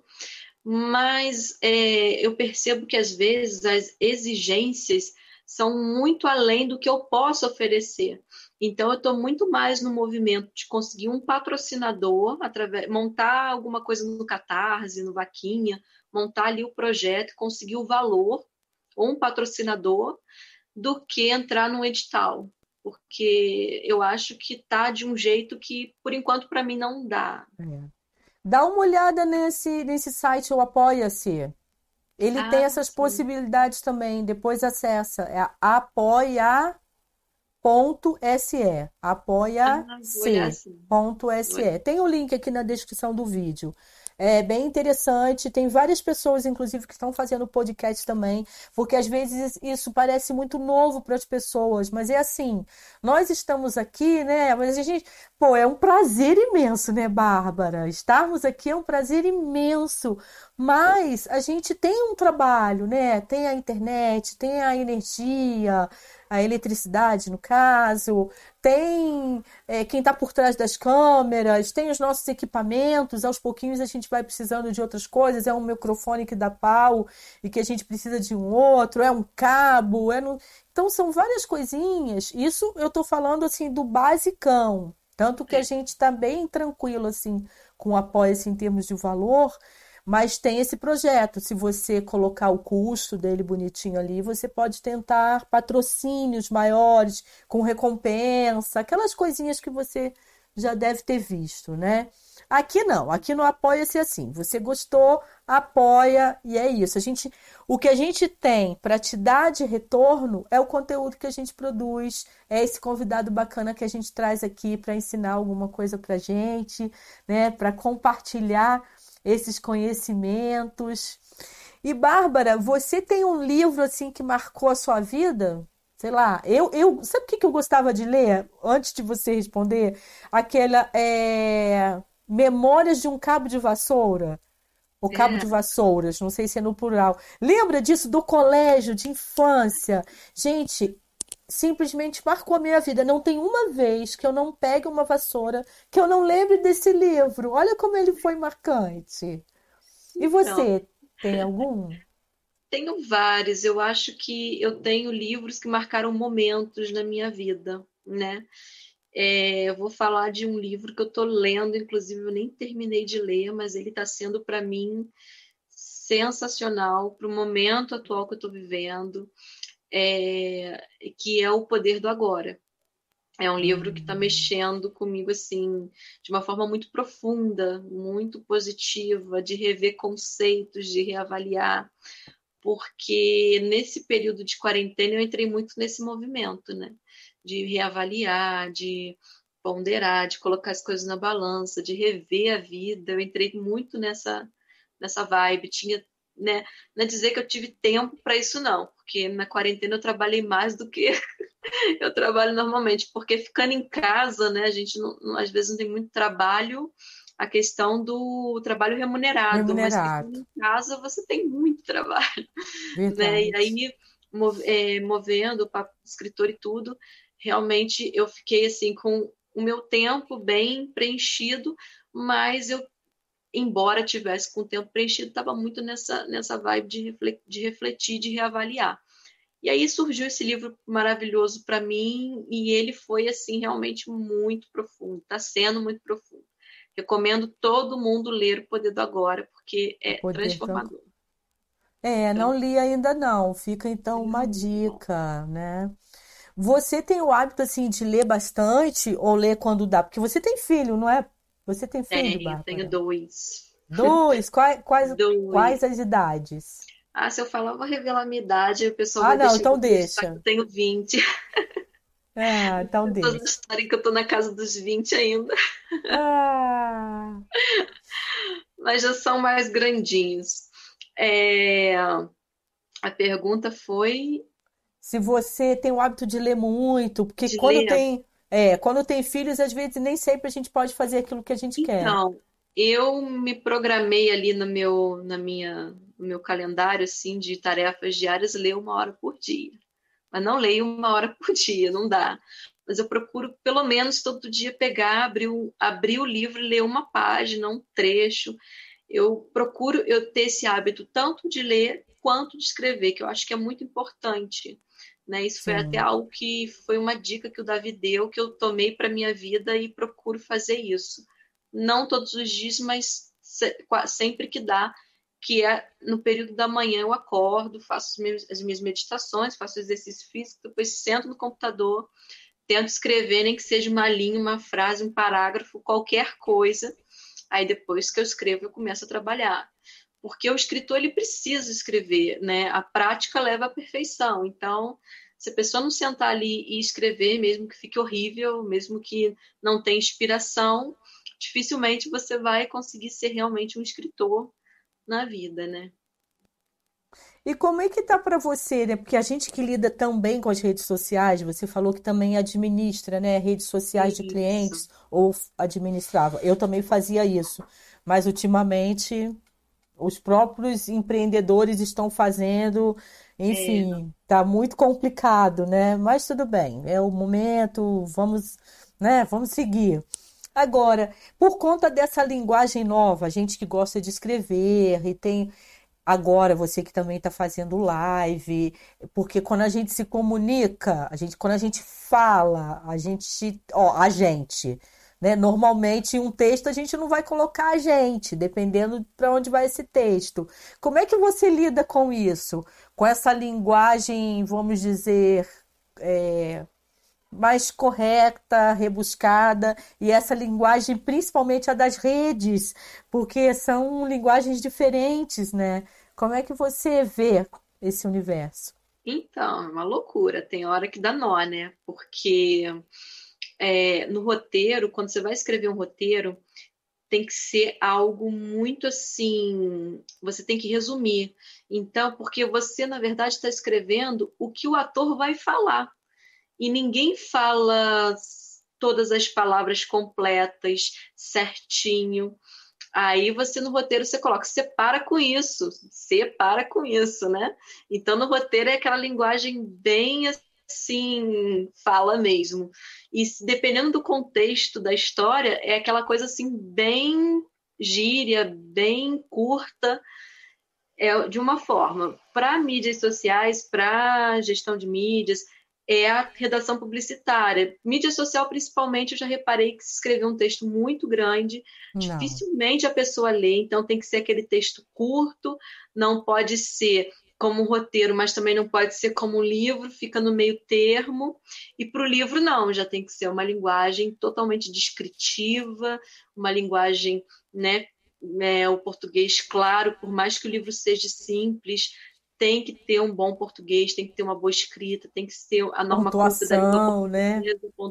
mas é, eu percebo que às vezes as exigências são muito além do que eu posso oferecer. Então, eu estou muito mais no movimento de conseguir um patrocinador, através, montar alguma coisa no Catarse, no Vaquinha, montar ali o projeto, conseguir o valor, ou um patrocinador, do que entrar num edital. porque eu acho que tá de um jeito que, por enquanto, para mim não dá. É. Dá uma olhada nesse, nesse site, o Apoia-se. Ele ah, tem essas sim. possibilidades também. Depois acessa. É apoia.se. Apoia-se.se. Ah, tem o link aqui na descrição do vídeo. É bem interessante. Tem várias pessoas, inclusive, que estão fazendo podcast também, porque às vezes isso parece muito novo para as pessoas, mas é assim. Nós estamos aqui, né? Mas a gente, pô, é um prazer imenso, né, Bárbara? Estarmos aqui é um prazer imenso. Mas a gente tem um trabalho, né? Tem a internet, tem a energia, a eletricidade, no caso, tem é, quem está por trás das câmeras, tem os nossos equipamentos, aos pouquinhos a gente vai precisando de outras coisas, é um microfone que dá pau e que a gente precisa de um outro, é um cabo, é no... então são várias coisinhas. Isso eu estou falando assim do basicão, tanto que a gente está bem tranquilo assim com o apoio assim, em termos de valor mas tem esse projeto. Se você colocar o custo dele bonitinho ali, você pode tentar patrocínios maiores, com recompensa, aquelas coisinhas que você já deve ter visto, né? Aqui não, aqui não apoia-se assim. Você gostou, apoia e é isso. A gente, o que a gente tem para te dar de retorno é o conteúdo que a gente produz, é esse convidado bacana que a gente traz aqui para ensinar alguma coisa para gente, né? Para compartilhar esses conhecimentos. E Bárbara, você tem um livro assim que marcou a sua vida? Sei lá, eu, eu sabe o que, que eu gostava de ler antes de você responder? Aquela é, Memórias de um Cabo de Vassoura. O Cabo é. de Vassouras, não sei se é no plural. Lembra disso do colégio, de infância? Gente, simplesmente marcou a minha vida. Não tem uma vez que eu não pegue uma vassoura que eu não lembre desse livro. Olha como ele foi marcante. E você, então, tem algum? Tenho vários. Eu acho que eu tenho livros que marcaram momentos na minha vida, né? É, eu vou falar de um livro que eu estou lendo, inclusive eu nem terminei de ler, mas ele está sendo para mim sensacional para o momento atual que eu estou vivendo é, que é O Poder do Agora. É um livro que está hum. mexendo comigo assim de uma forma muito profunda, muito positiva, de rever conceitos, de reavaliar, porque nesse período de quarentena eu entrei muito nesse movimento, né? De reavaliar, de ponderar, de colocar as coisas na balança, de rever a vida. Eu entrei muito nessa nessa vibe. Tinha né? Não é dizer que eu tive tempo para isso, não, porque na quarentena eu trabalhei mais do que <laughs> eu trabalho normalmente, porque ficando em casa, né, a gente não, às vezes não tem muito trabalho, a questão do trabalho remunerado, remunerado. mas em casa você tem muito trabalho, né? E aí é, movendo para escritor e tudo, realmente eu fiquei assim com o meu tempo bem preenchido, mas eu embora tivesse com o tempo preenchido, estava muito nessa, nessa vibe de refletir, de refletir, de reavaliar. E aí surgiu esse livro maravilhoso para mim e ele foi assim realmente muito profundo, está sendo muito profundo. Recomendo todo mundo ler O Poder do Agora, porque é Poder transformador. Do... É, então, não li ainda não. Fica então uma dica, né? Você tem o hábito assim de ler bastante ou ler quando dá? Porque você tem filho, não é? Você tem filho, tenho, Bárbara? Tenho dois. Dois? Quais, quais, <laughs> dois. quais as idades? Ah, se eu falar, eu vou revelar a minha idade, o pessoal ah, vai não, então deixa. Eu tenho 20. <laughs> Ah, então <laughs> deixa. Toda história que eu tô na casa dos 20 ainda. Ah. Mas já são mais grandinhos. É... A pergunta foi. Se você tem o hábito de ler muito, porque de quando ler. tem é, quando tem filhos, às vezes nem sempre a gente pode fazer aquilo que a gente então, quer. Então, eu me programei ali no meu, na minha, no meu calendário assim de tarefas diárias ler uma hora por dia. Mas não leio uma hora por <laughs> dia, não dá. Mas eu procuro pelo menos todo dia pegar, abrir o, abrir o livro e ler uma página, um trecho. Eu procuro eu ter esse hábito tanto de ler quanto de escrever, que eu acho que é muito importante né? Isso foi até algo que foi uma dica que o Davi deu, que eu tomei para minha vida e procuro fazer isso. Não todos os dias, mas sempre que dá, que é no período da manhã eu acordo, faço as minhas meditações, faço exercício físico, depois sento no computador, tento escrever nem que seja uma linha, uma frase, um parágrafo, qualquer coisa. Aí depois que eu escrevo, eu começo a trabalhar. Porque o escritor ele precisa escrever, né? A prática leva à perfeição. Então, se a pessoa não sentar ali e escrever, mesmo que fique horrível, mesmo que não tenha inspiração, dificilmente você vai conseguir ser realmente um escritor na vida, né? E como é que tá para você, né? Porque a gente que lida tão bem com as redes sociais, você falou que também administra, né, redes sociais isso. de clientes ou administrava. Eu também fazia isso, mas ultimamente os próprios empreendedores estão fazendo, enfim, é. tá muito complicado, né? Mas tudo bem, é o momento, vamos, né, vamos seguir. Agora, por conta dessa linguagem nova, a gente que gosta de escrever e tem Agora, você que também está fazendo live, porque quando a gente se comunica, a gente, quando a gente fala, a gente, ó, a gente, né? Normalmente, um texto a gente não vai colocar a gente, dependendo para onde vai esse texto. Como é que você lida com isso? Com essa linguagem, vamos dizer, é, mais correta, rebuscada, e essa linguagem, principalmente a das redes, porque são linguagens diferentes, né? Como é que você vê esse universo? Então, é uma loucura. Tem hora que dá nó, né? Porque é, no roteiro, quando você vai escrever um roteiro, tem que ser algo muito assim. Você tem que resumir. Então, porque você, na verdade, está escrevendo o que o ator vai falar e ninguém fala todas as palavras completas, certinho. Aí você no roteiro você coloca, separa com isso, separa com isso, né? Então no roteiro é aquela linguagem bem assim, fala mesmo. E dependendo do contexto da história, é aquela coisa assim bem gíria, bem curta, é de uma forma. Para mídias sociais, para gestão de mídias, é a redação publicitária. Mídia social, principalmente, eu já reparei que se escrever um texto muito grande, não. dificilmente a pessoa lê, então tem que ser aquele texto curto, não pode ser como um roteiro, mas também não pode ser como um livro, fica no meio termo. E para o livro, não, já tem que ser uma linguagem totalmente descritiva, uma linguagem, né? É, o português claro, por mais que o livro seja simples, tem que ter um bom português, tem que ter uma boa escrita, tem que ser a norma pontuação, né?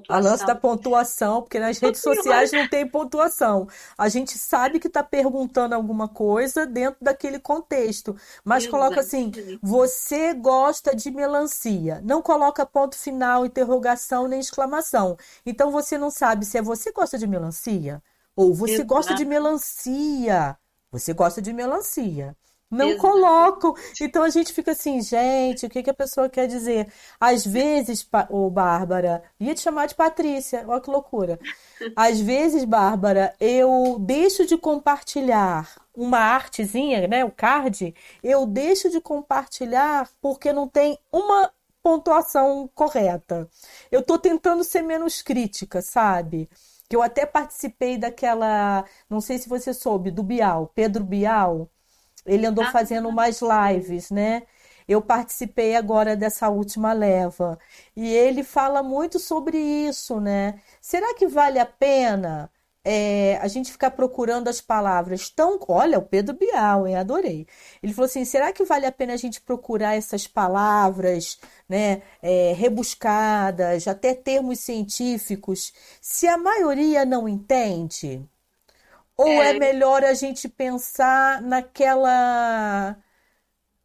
A lance da pontuação, porque nas redes sociais não tem pontuação. A gente sabe que está perguntando alguma coisa dentro daquele contexto, mas coloca assim: você gosta de melancia. Não coloca ponto final, interrogação nem exclamação. Então você não sabe se é você gosta de melancia ou você Exato. gosta de melancia. Você gosta de melancia. Não Exato. colocam. Então a gente fica assim, gente, o que, que a pessoa quer dizer? Às vezes, ô Bárbara, ia te chamar de Patrícia, olha que loucura. Às vezes, Bárbara, eu deixo de compartilhar uma artezinha, né, o card, eu deixo de compartilhar porque não tem uma pontuação correta. Eu tô tentando ser menos crítica, sabe? Que eu até participei daquela, não sei se você soube, do Bial, Pedro Bial, ele andou ah, fazendo umas lives, né? Eu participei agora dessa última leva. E ele fala muito sobre isso, né? Será que vale a pena é, a gente ficar procurando as palavras tão. Olha, o Pedro Bial, hein? Adorei. Ele falou assim: será que vale a pena a gente procurar essas palavras, né? É, rebuscadas, até termos científicos, se a maioria não entende? Ou é... é melhor a gente pensar naquela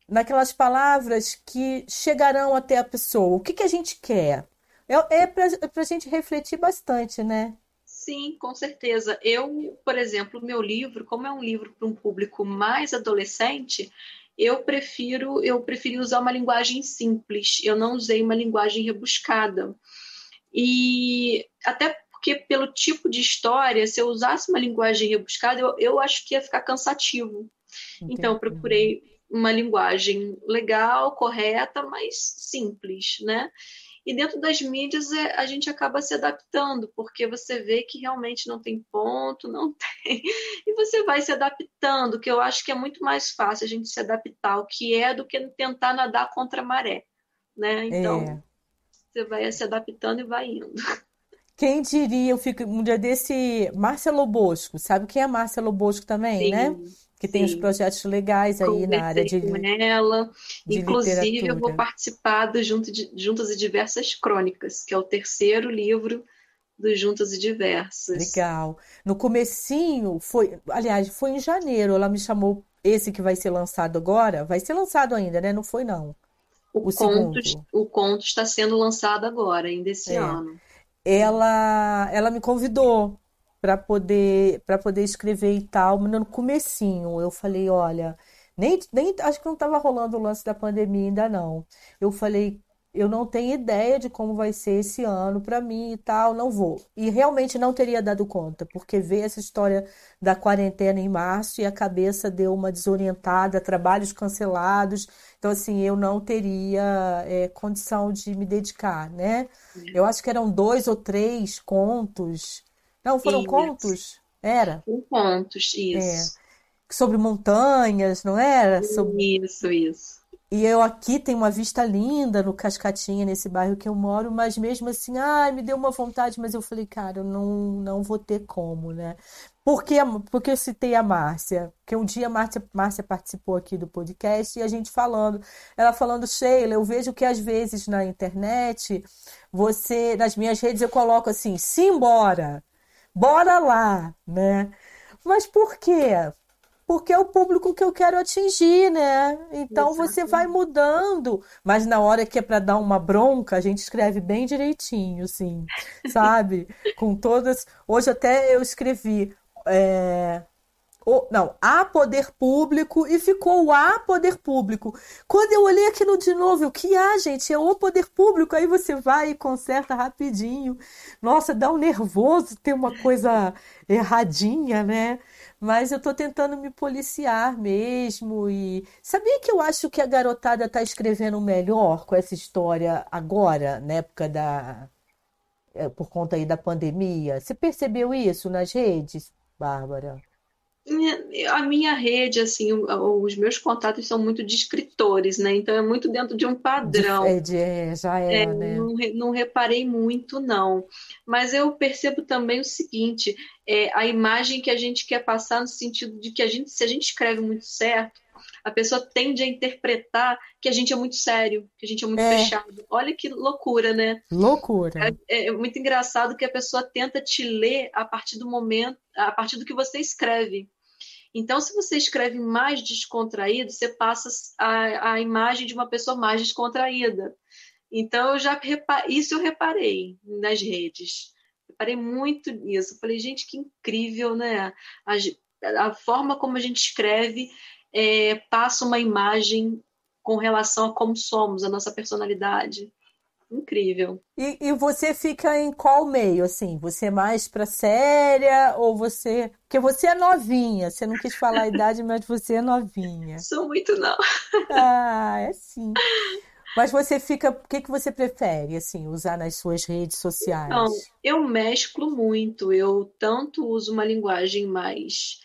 naquelas palavras que chegarão até a pessoa? O que, que a gente quer? É, é para a gente refletir bastante, né? Sim, com certeza. Eu, por exemplo, meu livro, como é um livro para um público mais adolescente, eu prefiro eu preferi usar uma linguagem simples. Eu não usei uma linguagem rebuscada. E até porque pelo tipo de história, se eu usasse uma linguagem rebuscada, eu, eu acho que ia ficar cansativo. Entendi. Então, eu procurei uma linguagem legal, correta, mas simples, né? E dentro das mídias é, a gente acaba se adaptando, porque você vê que realmente não tem ponto, não <laughs> tem. E você vai se adaptando, que eu acho que é muito mais fácil a gente se adaptar ao que é do que tentar nadar contra a maré. Né? Então, você vai se adaptando e vai indo. <laughs> Quem diria, eu fico um dia desse, Márcia Bosco, sabe quem é Márcia Bosco também, sim, né? Que sim. tem os projetos legais aí Conversei na área de com ela. De Inclusive, literatura. eu vou participar do Junto de, Juntas e Diversas Crônicas, que é o terceiro livro dos Juntas e Diversas. Legal. No comecinho, foi, aliás, foi em janeiro, ela me chamou, esse que vai ser lançado agora, vai ser lançado ainda, né? Não foi não. O, o conto, o conto está sendo lançado agora, ainda esse é. ano ela, ela me convidou para poder para poder escrever e tal, mas no comecinho eu falei, olha, nem, nem acho que não estava rolando o lance da pandemia ainda não. Eu falei, eu não tenho ideia de como vai ser esse ano para mim e tal, não vou. E realmente não teria dado conta, porque veio essa história da quarentena em março e a cabeça deu uma desorientada, trabalhos cancelados. Então, assim, eu não teria é, condição de me dedicar, né? Eu acho que eram dois ou três contos. Não, foram isso. contos? Era? Um contos, isso. É. Sobre montanhas, não era? Sobre... Isso, isso. E eu aqui tenho uma vista linda no Cascatinha, nesse bairro que eu moro, mas mesmo assim, ai, me deu uma vontade, mas eu falei, cara, eu não, não vou ter como, né? Por que, porque eu citei a Márcia? Porque um dia a Márcia, Márcia participou aqui do podcast e a gente falando, ela falando, Sheila, eu vejo que às vezes na internet, você, nas minhas redes eu coloco assim, simbora, bora lá, né? Mas por quê? Porque é o público que eu quero atingir, né? Então você vai mudando, mas na hora que é para dar uma bronca, a gente escreve bem direitinho, assim, <laughs> sabe? Com todas. Hoje até eu escrevi. É... O, não, a poder público e ficou o a poder público. Quando eu olhei aquilo de novo, o que há, gente? É o poder público. Aí você vai e conserta rapidinho. Nossa, dá um nervoso ter uma coisa erradinha, né? Mas eu estou tentando me policiar mesmo. E sabia que eu acho que a garotada está escrevendo melhor com essa história agora, na época da. É, por conta aí da pandemia? Você percebeu isso nas redes, Bárbara? A minha rede, assim, os meus contatos são muito de escritores, né? Então é muito dentro de um padrão. É, de, já é, é né? Não, não, reparei muito, não. Mas eu percebo também o seguinte: é, a imagem que a gente quer passar no sentido de que a gente, se a gente escreve muito certo, a pessoa tende a interpretar que a gente é muito sério, que a gente é muito é. fechado. Olha que loucura, né? Loucura. É, é, muito engraçado que a pessoa tenta te ler a partir do momento, a partir do que você escreve. Então, se você escreve mais descontraído, você passa a, a imagem de uma pessoa mais descontraída. Então, eu já isso eu reparei nas redes. Reparei muito nisso. Eu falei, gente, que incrível, né? A, a forma como a gente escreve é, passa uma imagem com relação a como somos, a nossa personalidade. Incrível. E, e você fica em qual meio, assim? Você é mais para séria ou você... Porque você é novinha, você não quis falar a <laughs> idade, mas você é novinha. Sou muito não. Ah, é sim. Mas você fica, o que que você prefere, assim, usar nas suas redes sociais? Não, eu mesclo muito. Eu tanto uso uma linguagem mais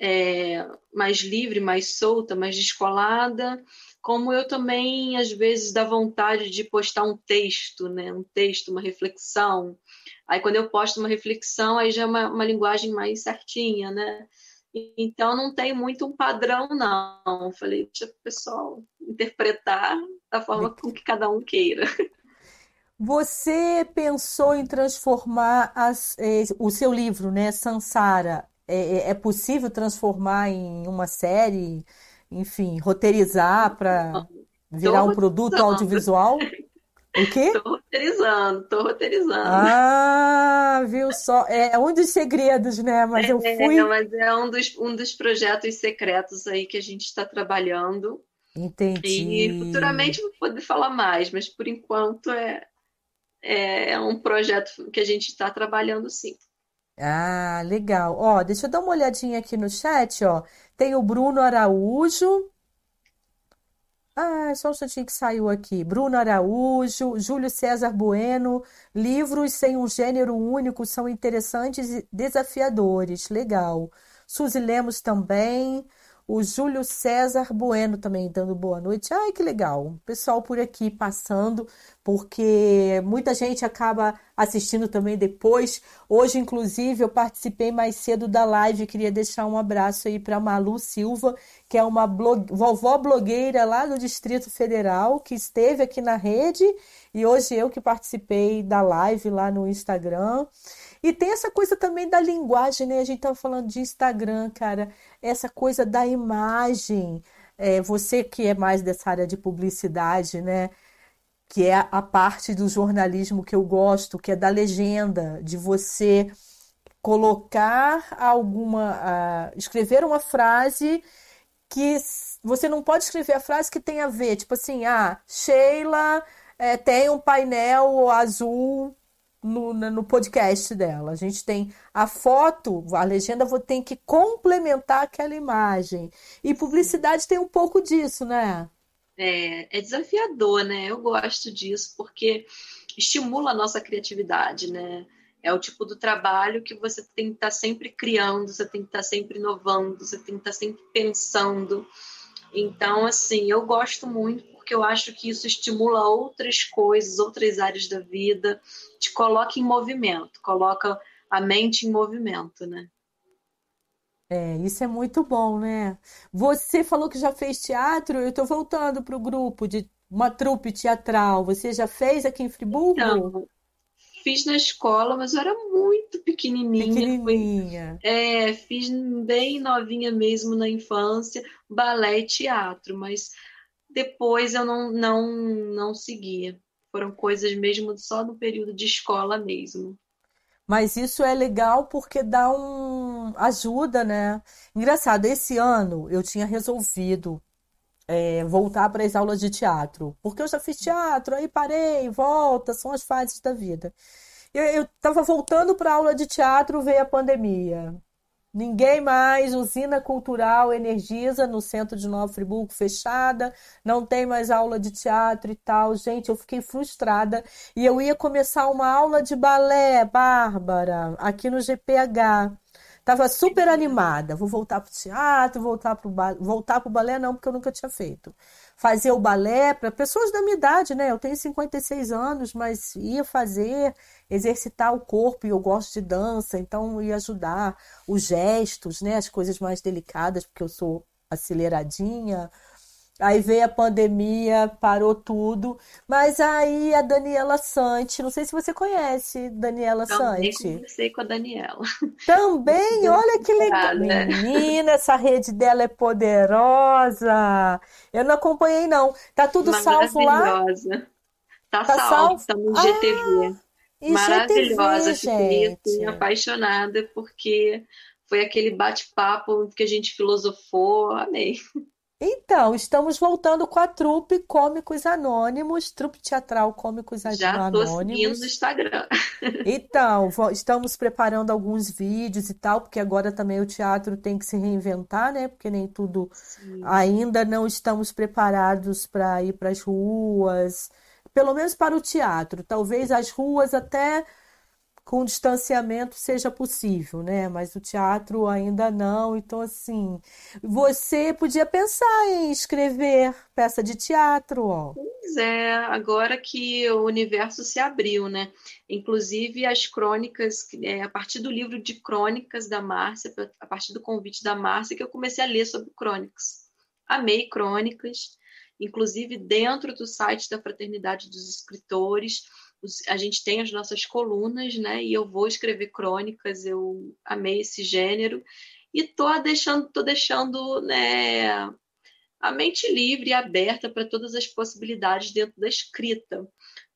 é, mais livre, mais solta, mais descolada, como eu também, às vezes, dá vontade de postar um texto, né? Um texto, uma reflexão. Aí, quando eu posto uma reflexão, aí já é uma, uma linguagem mais certinha, né? Então, não tem muito um padrão, não. Falei, deixa o pessoal interpretar da forma com que cada um queira. <laughs> Você pensou em transformar as, eh, o seu livro, né, Sansara, é, é, é possível transformar em uma série, enfim, roteirizar para virar um produto audiovisual? O quê? Tô roteirizando, tô roteirizando. Ah, viu só? É, é um dos segredos, né? Mas eu é, fui. É, mas é um dos, um dos projetos secretos aí que a gente está trabalhando. Entendi. E futuramente vou poder falar mais, mas por enquanto é, é um projeto que a gente está trabalhando sim. Ah, legal. Ó, deixa eu dar uma olhadinha aqui no chat, ó. Tem o Bruno Araújo. Ah, só um instantinho que saiu aqui. Bruno Araújo, Júlio César Bueno. Livros sem um gênero único são interessantes e desafiadores. Legal. Suzy Lemos também. O Júlio César Bueno também dando boa noite. Ai, que legal. Pessoal por aqui passando, porque muita gente acaba assistindo também depois. Hoje, inclusive, eu participei mais cedo da live. Queria deixar um abraço aí para Malu Silva, que é uma vovó blogueira lá do Distrito Federal, que esteve aqui na rede e hoje eu que participei da live lá no Instagram. E tem essa coisa também da linguagem, né? A gente estava falando de Instagram, cara, essa coisa da imagem. É, você que é mais dessa área de publicidade, né? Que é a parte do jornalismo que eu gosto, que é da legenda, de você colocar alguma. Uh, escrever uma frase que você não pode escrever a frase que tem a ver, tipo assim, ah, Sheila é, tem um painel azul no, no podcast dela. A gente tem a foto, a legenda tem que complementar aquela imagem. E publicidade tem um pouco disso, né? É, é desafiador, né? Eu gosto disso porque estimula a nossa criatividade, né? É o tipo do trabalho que você tem que estar sempre criando, você tem que estar sempre inovando, você tem que estar sempre pensando. Então, assim, eu gosto muito porque eu acho que isso estimula outras coisas, outras áreas da vida, te coloca em movimento, coloca a mente em movimento, né? É, isso é muito bom, né? Você falou que já fez teatro, eu estou voltando para o grupo de uma trupe teatral. Você já fez aqui em Friburgo? Então, fiz na escola, mas eu era muito pequenininha. Pequenininha. é, fiz bem novinha mesmo na infância, balé e teatro, mas depois eu não, não, não seguia. Foram coisas mesmo só no período de escola mesmo. Mas isso é legal porque dá um ajuda, né? Engraçado, esse ano eu tinha resolvido é, voltar para as aulas de teatro, porque eu já fiz teatro, aí parei, volta, são as fases da vida. Eu estava voltando para a aula de teatro, veio a pandemia. Ninguém mais, usina cultural Energisa no centro de Nova Friburgo fechada, não tem mais aula de teatro e tal. Gente, eu fiquei frustrada e eu ia começar uma aula de balé, Bárbara, aqui no GPH. Tava super animada. Vou voltar pro teatro, voltar pro ba... voltar pro balé não, porque eu nunca tinha feito fazer o balé para pessoas da minha idade, né? Eu tenho 56 anos, mas ia fazer, exercitar o corpo e eu gosto de dança, então ia ajudar os gestos, né? As coisas mais delicadas, porque eu sou aceleradinha. Aí veio a pandemia, parou tudo. Mas aí a Daniela Sante, não sei se você conhece Daniela Também Sante. conversei com a Daniela. Também, olha que legal. Menina, essa rede dela é poderosa. Eu não acompanhei, não. Tá tudo salvo lá? Tá, tá salvo, salvo? tá no GTV. Ah, Maravilhosa, GTV, fiquei apaixonada porque foi aquele bate-papo que a gente filosofou, amei. Então, estamos voltando com a trupe Cômicos Anônimos, trupe teatral Cômicos Já Anônimos. Já seguindo no Instagram. Então, estamos preparando alguns vídeos e tal, porque agora também o teatro tem que se reinventar, né? Porque nem tudo Sim. ainda não estamos preparados para ir para as ruas, pelo menos para o teatro. Talvez as ruas até com distanciamento seja possível, né? Mas o teatro ainda não. Então, assim, você podia pensar em escrever peça de teatro, ó. Pois é, agora que o universo se abriu, né? Inclusive as crônicas, é, a partir do livro de crônicas da Márcia, a partir do convite da Márcia, que eu comecei a ler sobre crônicas. Amei crônicas, inclusive dentro do site da Fraternidade dos Escritores a gente tem as nossas colunas, né? E eu vou escrever crônicas, eu amei esse gênero e tô deixando, tô deixando, né, a mente livre e aberta para todas as possibilidades dentro da escrita.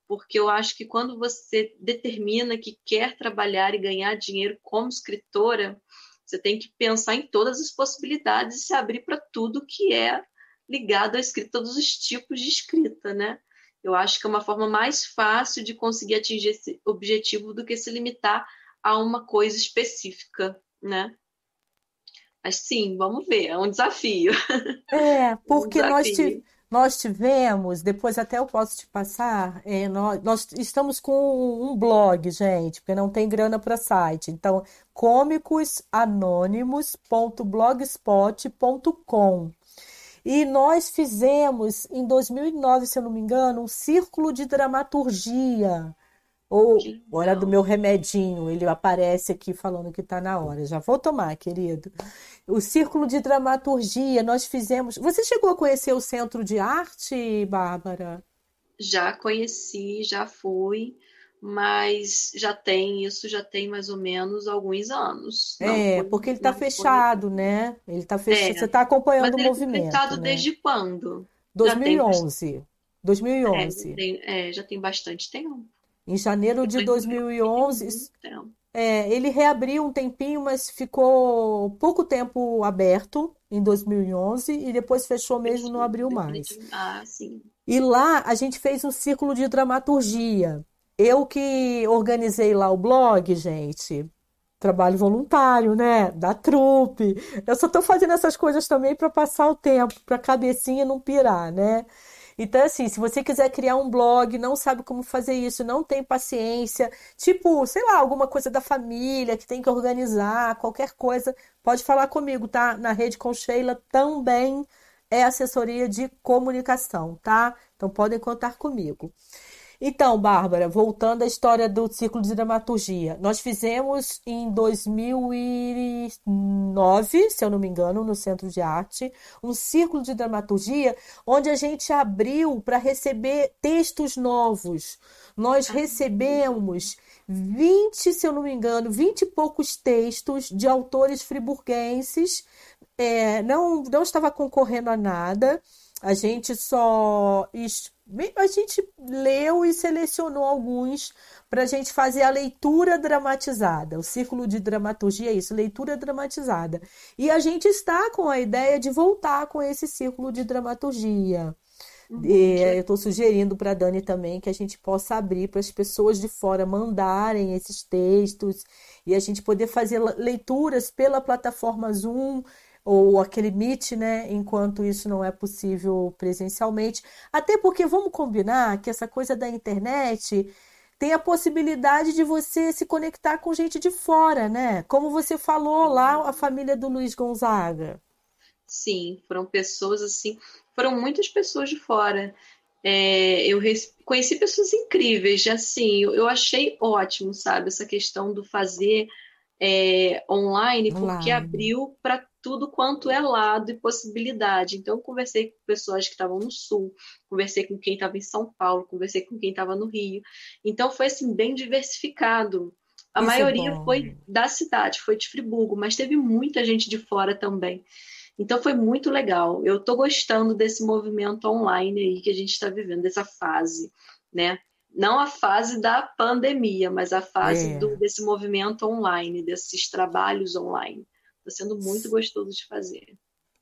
Porque eu acho que quando você determina que quer trabalhar e ganhar dinheiro como escritora, você tem que pensar em todas as possibilidades e se abrir para tudo que é ligado à escrita, todos os tipos de escrita, né? Eu acho que é uma forma mais fácil de conseguir atingir esse objetivo do que se limitar a uma coisa específica, né? Mas sim, vamos ver, é um desafio. É, <laughs> porque um desafio. nós nós tivemos, depois até eu posso te passar, é, nós, nós, estamos com um blog, gente, porque não tem grana para site. Então, cômicosanônimos.blogspot.com. E nós fizemos, em 2009, se eu não me engano, um círculo de dramaturgia. Ou hora do meu remedinho, ele aparece aqui falando que está na hora. Já vou tomar, querido. O círculo de dramaturgia, nós fizemos. Você chegou a conhecer o Centro de Arte, Bárbara? Já conheci, já fui mas já tem isso, já tem mais ou menos alguns anos. Não é, porque ele está fechado, foi... né? Ele está fechado. É, Você está acompanhando o movimento. Ele fechado né? desde quando? 2011. Já tem... 2011. É, tem, é, já tem bastante tempo. Em janeiro de 2011. É, ele reabriu um tempinho, mas ficou pouco tempo aberto em 2011 e depois fechou mesmo, não abriu mais. Ah, sim. E lá a gente fez um círculo de dramaturgia. Eu que organizei lá o blog, gente, trabalho voluntário, né? Da trupe. Eu só tô fazendo essas coisas também para passar o tempo, para a cabecinha não pirar, né? Então, assim, se você quiser criar um blog, não sabe como fazer isso, não tem paciência, tipo, sei lá, alguma coisa da família que tem que organizar, qualquer coisa, pode falar comigo, tá? Na rede com Sheila também é assessoria de comunicação, tá? Então podem contar comigo. Então, Bárbara, voltando à história do ciclo de dramaturgia, nós fizemos em 2009, se eu não me engano, no Centro de Arte, um círculo de dramaturgia onde a gente abriu para receber textos novos. Nós recebemos 20, se eu não me engano, 20 e poucos textos de autores friburguenses. É, não, não estava concorrendo a nada. A gente só a gente leu e selecionou alguns para a gente fazer a leitura dramatizada. O círculo de dramaturgia é isso, leitura dramatizada. E a gente está com a ideia de voltar com esse círculo de dramaturgia. Uhum. eu estou sugerindo para a Dani também que a gente possa abrir para as pessoas de fora mandarem esses textos e a gente poder fazer leituras pela plataforma Zoom ou aquele Meet, né, enquanto isso não é possível presencialmente. Até porque vamos combinar que essa coisa da internet tem a possibilidade de você se conectar com gente de fora, né? Como você falou lá, a família do Luiz Gonzaga. Sim, foram pessoas assim, foram muitas pessoas de fora. É, eu conheci pessoas incríveis, assim, eu achei ótimo, sabe, essa questão do fazer é, online, online, porque abriu para tudo quanto é lado e possibilidade. Então, eu conversei com pessoas que estavam no Sul, conversei com quem estava em São Paulo, conversei com quem estava no Rio. Então, foi assim, bem diversificado. A Isso é maioria é foi da cidade, foi de Friburgo, mas teve muita gente de fora também. Então foi muito legal. Eu estou gostando desse movimento online aí que a gente está vivendo, dessa fase, né? Não a fase da pandemia, mas a fase é. do, desse movimento online, desses trabalhos online. Está sendo muito gostoso de fazer.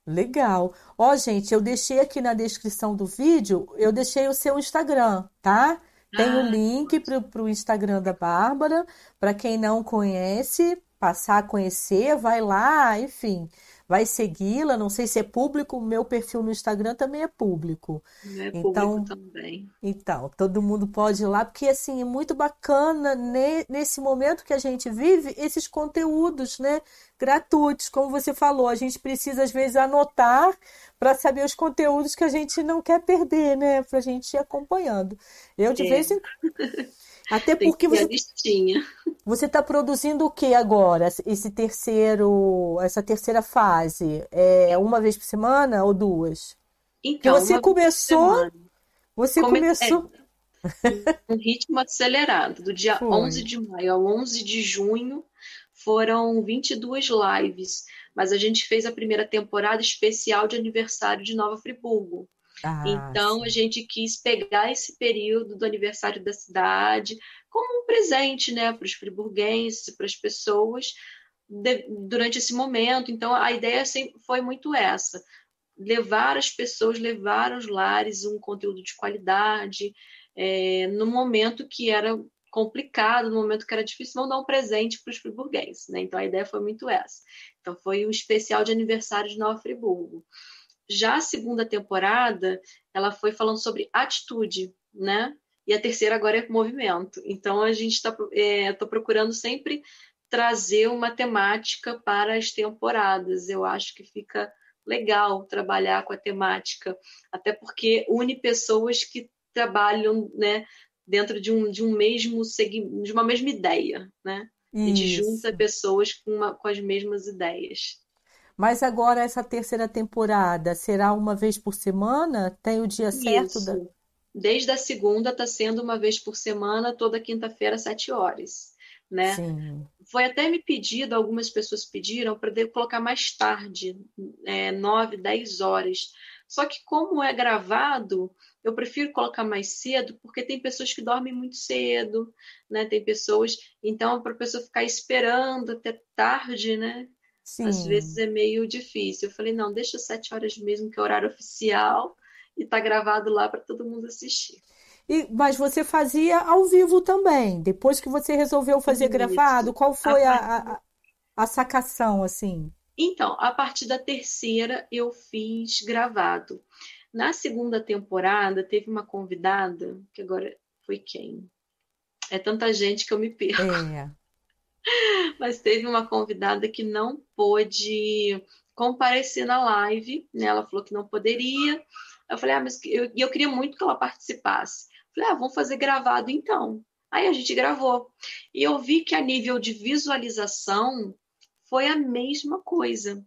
Legal. Ó, gente, eu deixei aqui na descrição do vídeo, eu deixei o seu Instagram, tá? Tem o ah, um link para o Instagram da Bárbara. Para quem não conhece, passar a conhecer, vai lá, enfim vai segui-la. Não sei se é público, o meu perfil no Instagram também é público. É então, também. Então, todo mundo pode ir lá, porque assim, é muito bacana ne, nesse momento que a gente vive esses conteúdos, né? Gratuitos, como você falou, a gente precisa às vezes anotar para saber os conteúdos que a gente não quer perder, né? Para a gente ir acompanhando. Eu de é. vez em <laughs> Até Tem porque você listinha. Você está produzindo o que agora? Esse terceiro, essa terceira fase, é uma vez por semana ou duas? Então, você começou, você Come... começou é, um ritmo acelerado. Do dia Foi. 11 de maio ao 11 de junho foram 22 lives, mas a gente fez a primeira temporada especial de aniversário de Nova Friburgo. Ah, então sim. a gente quis pegar esse período do aniversário da cidade como um presente, né, para os friburguenses, para as pessoas de, durante esse momento. Então a ideia sempre foi muito essa: levar as pessoas, levar aos lares um conteúdo de qualidade é, no momento que era complicado, no momento que era difícil, não dar um presente para os friburguenses, né? Então a ideia foi muito essa. Então foi um especial de aniversário de Nova Friburgo. Já a segunda temporada, ela foi falando sobre atitude, né? E a terceira agora é movimento. Então a gente está é, procurando sempre trazer uma temática para as temporadas. Eu acho que fica legal trabalhar com a temática, até porque une pessoas que trabalham, né, dentro de um, de um mesmo segmento, de uma mesma ideia, né? Isso. A gente junta pessoas com, uma, com as mesmas ideias. Mas agora essa terceira temporada será uma vez por semana? Tem o dia certo? Da... Desde a segunda está sendo uma vez por semana, toda quinta-feira, sete horas. Né? Sim. Foi até me pedido, algumas pessoas pediram para colocar mais tarde, é, nove, dez horas. Só que como é gravado, eu prefiro colocar mais cedo, porque tem pessoas que dormem muito cedo, né? Tem pessoas, então para a pessoa ficar esperando até tarde, né? Sim. Às vezes é meio difícil. Eu falei, não, deixa sete horas mesmo, que é horário oficial, e tá gravado lá para todo mundo assistir. E, mas você fazia ao vivo também. Depois que você resolveu fazer Isso. gravado, qual foi a, a, a, sacação, assim? Então, a partir da terceira eu fiz gravado. Na segunda temporada, teve uma convidada, que agora foi quem? É tanta gente que eu me perco. É. <laughs> <laughs> Mas teve uma convidada que não pôde comparecer na live, né? Ela falou que não poderia. Eu falei, ah, mas eu, eu queria muito que ela participasse. Falei, ah, vamos fazer gravado então. Aí a gente gravou. E eu vi que a nível de visualização foi a mesma coisa.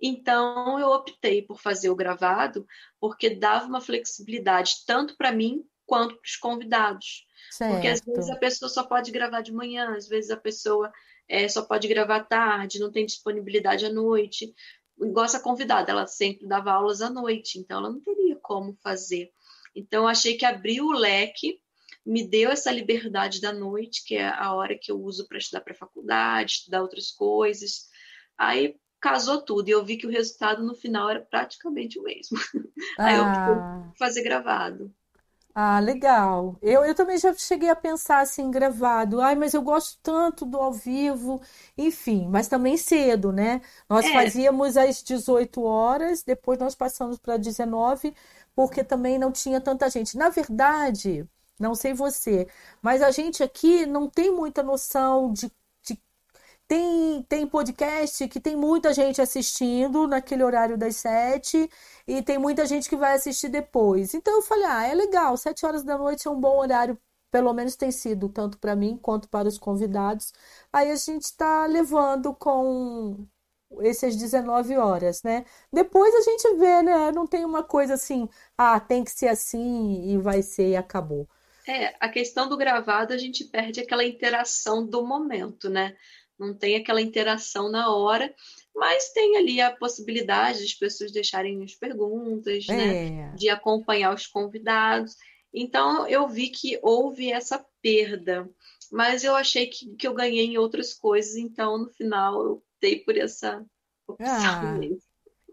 Então eu optei por fazer o gravado, porque dava uma flexibilidade tanto para mim quanto para os convidados. Certo. Porque às vezes a pessoa só pode gravar de manhã, às vezes a pessoa é, só pode gravar à tarde, não tem disponibilidade à noite. Igual essa convidada, ela sempre dava aulas à noite, então ela não teria como fazer. Então eu achei que abriu o leque, me deu essa liberdade da noite, que é a hora que eu uso para estudar para faculdade, estudar outras coisas. Aí casou tudo e eu vi que o resultado no final era praticamente o mesmo. Ah. <laughs> Aí eu fui fazer gravado. Ah, legal. Eu, eu também já cheguei a pensar assim, gravado. Ai, mas eu gosto tanto do ao vivo. Enfim, mas também cedo, né? Nós é. fazíamos às 18 horas, depois nós passamos para 19, porque também não tinha tanta gente. Na verdade, não sei você, mas a gente aqui não tem muita noção de tem, tem podcast que tem muita gente assistindo naquele horário das sete e tem muita gente que vai assistir depois. Então eu falei, ah, é legal, sete horas da noite é um bom horário, pelo menos tem sido, tanto para mim quanto para os convidados. Aí a gente está levando com essas 19 horas, né? Depois a gente vê, né? Não tem uma coisa assim, ah, tem que ser assim e vai ser e acabou. É, a questão do gravado a gente perde aquela interação do momento, né? Não tem aquela interação na hora, mas tem ali a possibilidade de as pessoas deixarem as perguntas, né, é. né? De acompanhar os convidados. Então eu vi que houve essa perda, mas eu achei que, que eu ganhei em outras coisas, então no final eu dei por essa opção ah. mesmo.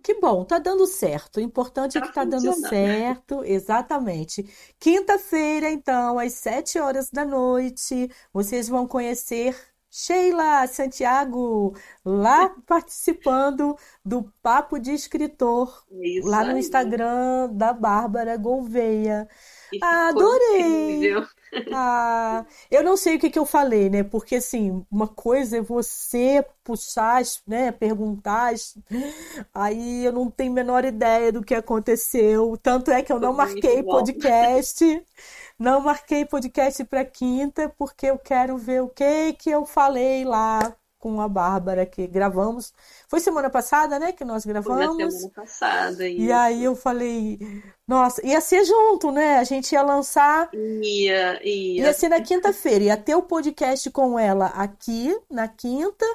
Que bom, tá dando certo. O importante é tá é que tá dando certo, exatamente. Quinta-feira, então, às sete horas da noite, vocês vão conhecer Sheila Santiago, lá participando do Papo de Escritor, Isso lá no Instagram da Bárbara Gouveia. Ah, adorei! Ah, eu não sei o que, que eu falei, né? Porque assim, uma coisa é você puxar, né, perguntar, aí eu não tenho a menor ideia do que aconteceu. Tanto é que eu não marquei podcast. Não marquei podcast para quinta porque eu quero ver o que que eu falei lá com a Bárbara que gravamos. Foi semana passada, né, que nós gravamos. Foi semana passada. Isso. E aí eu falei, nossa, ia ser junto, né? A gente ia lançar. Ia, ia. Ia ser na quinta-feira, ia ter o podcast com ela aqui na quinta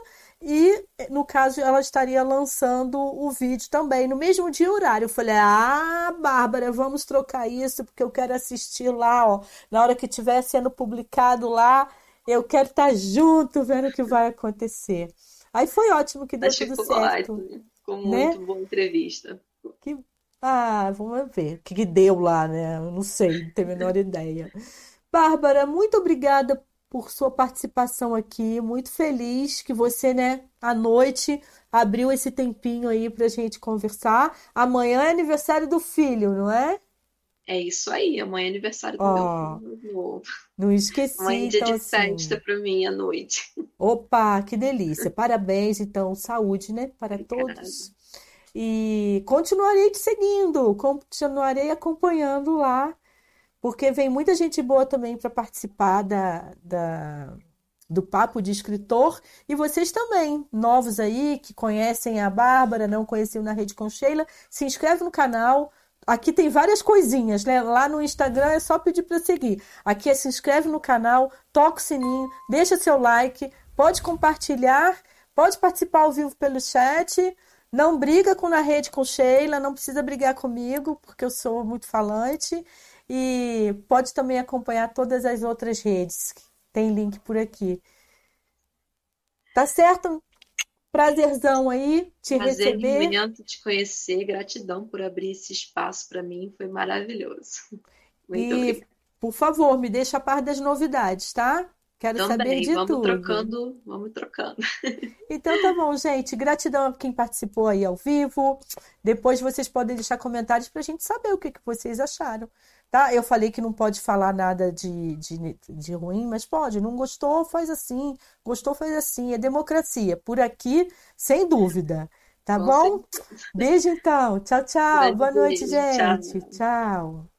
e, no caso, ela estaria lançando o vídeo também no mesmo dia e horário. Eu falei: Ah, Bárbara, vamos trocar isso, porque eu quero assistir lá, ó. Na hora que estiver sendo publicado lá, eu quero estar junto vendo o que vai acontecer. Aí foi ótimo que deu Acho tudo certo. Ótimo. Ficou né? muito boa entrevista. Que... Ah, vamos ver o que, que deu lá, né? Eu não sei, não tenho a menor <laughs> ideia. Bárbara, muito obrigada por sua participação aqui. Muito feliz que você, né, à noite abriu esse tempinho aí pra gente conversar. Amanhã é aniversário do filho, não é? É isso aí, amanhã é aniversário do oh, meu filho novo. Não esqueci, amanhã é dia então, de festa assim. para mim à noite. <laughs> Opa, que delícia. Parabéns, então, saúde, né, para Obrigada. todos. E continuarei te seguindo, continuarei acompanhando lá, porque vem muita gente boa também para participar da, da, do Papo de Escritor. E vocês também, novos aí, que conhecem a Bárbara, não conheciam na Rede com Sheila, se inscreve no canal. Aqui tem várias coisinhas, né? Lá no Instagram é só pedir para seguir. Aqui é se inscreve no canal, toca o sininho, deixa seu like, pode compartilhar, pode participar ao vivo pelo chat. Não briga com na rede com Sheila, não precisa brigar comigo, porque eu sou muito falante. E pode também acompanhar todas as outras redes. Tem link por aqui. Tá certo? Prazerzão aí te Prazer receber. imenso te conhecer. Gratidão por abrir esse espaço para mim. Foi maravilhoso. Muito e, obrigada. por favor, me deixa a par das novidades, tá? Quero Também, saber de vamos tudo. trocando, vamos trocando. <laughs> Então tá bom, gente. Gratidão a quem participou aí ao vivo. Depois vocês podem deixar comentários pra gente saber o que, que vocês acharam. Tá? Eu falei que não pode falar nada de, de, de ruim, mas pode. Não gostou, faz assim. Gostou, faz assim. É democracia. Por aqui, sem dúvida. Tá bom? certeza. Beijo então. Tchau, tchau. Boa noite, beijo. Tchau. gente. Tchau.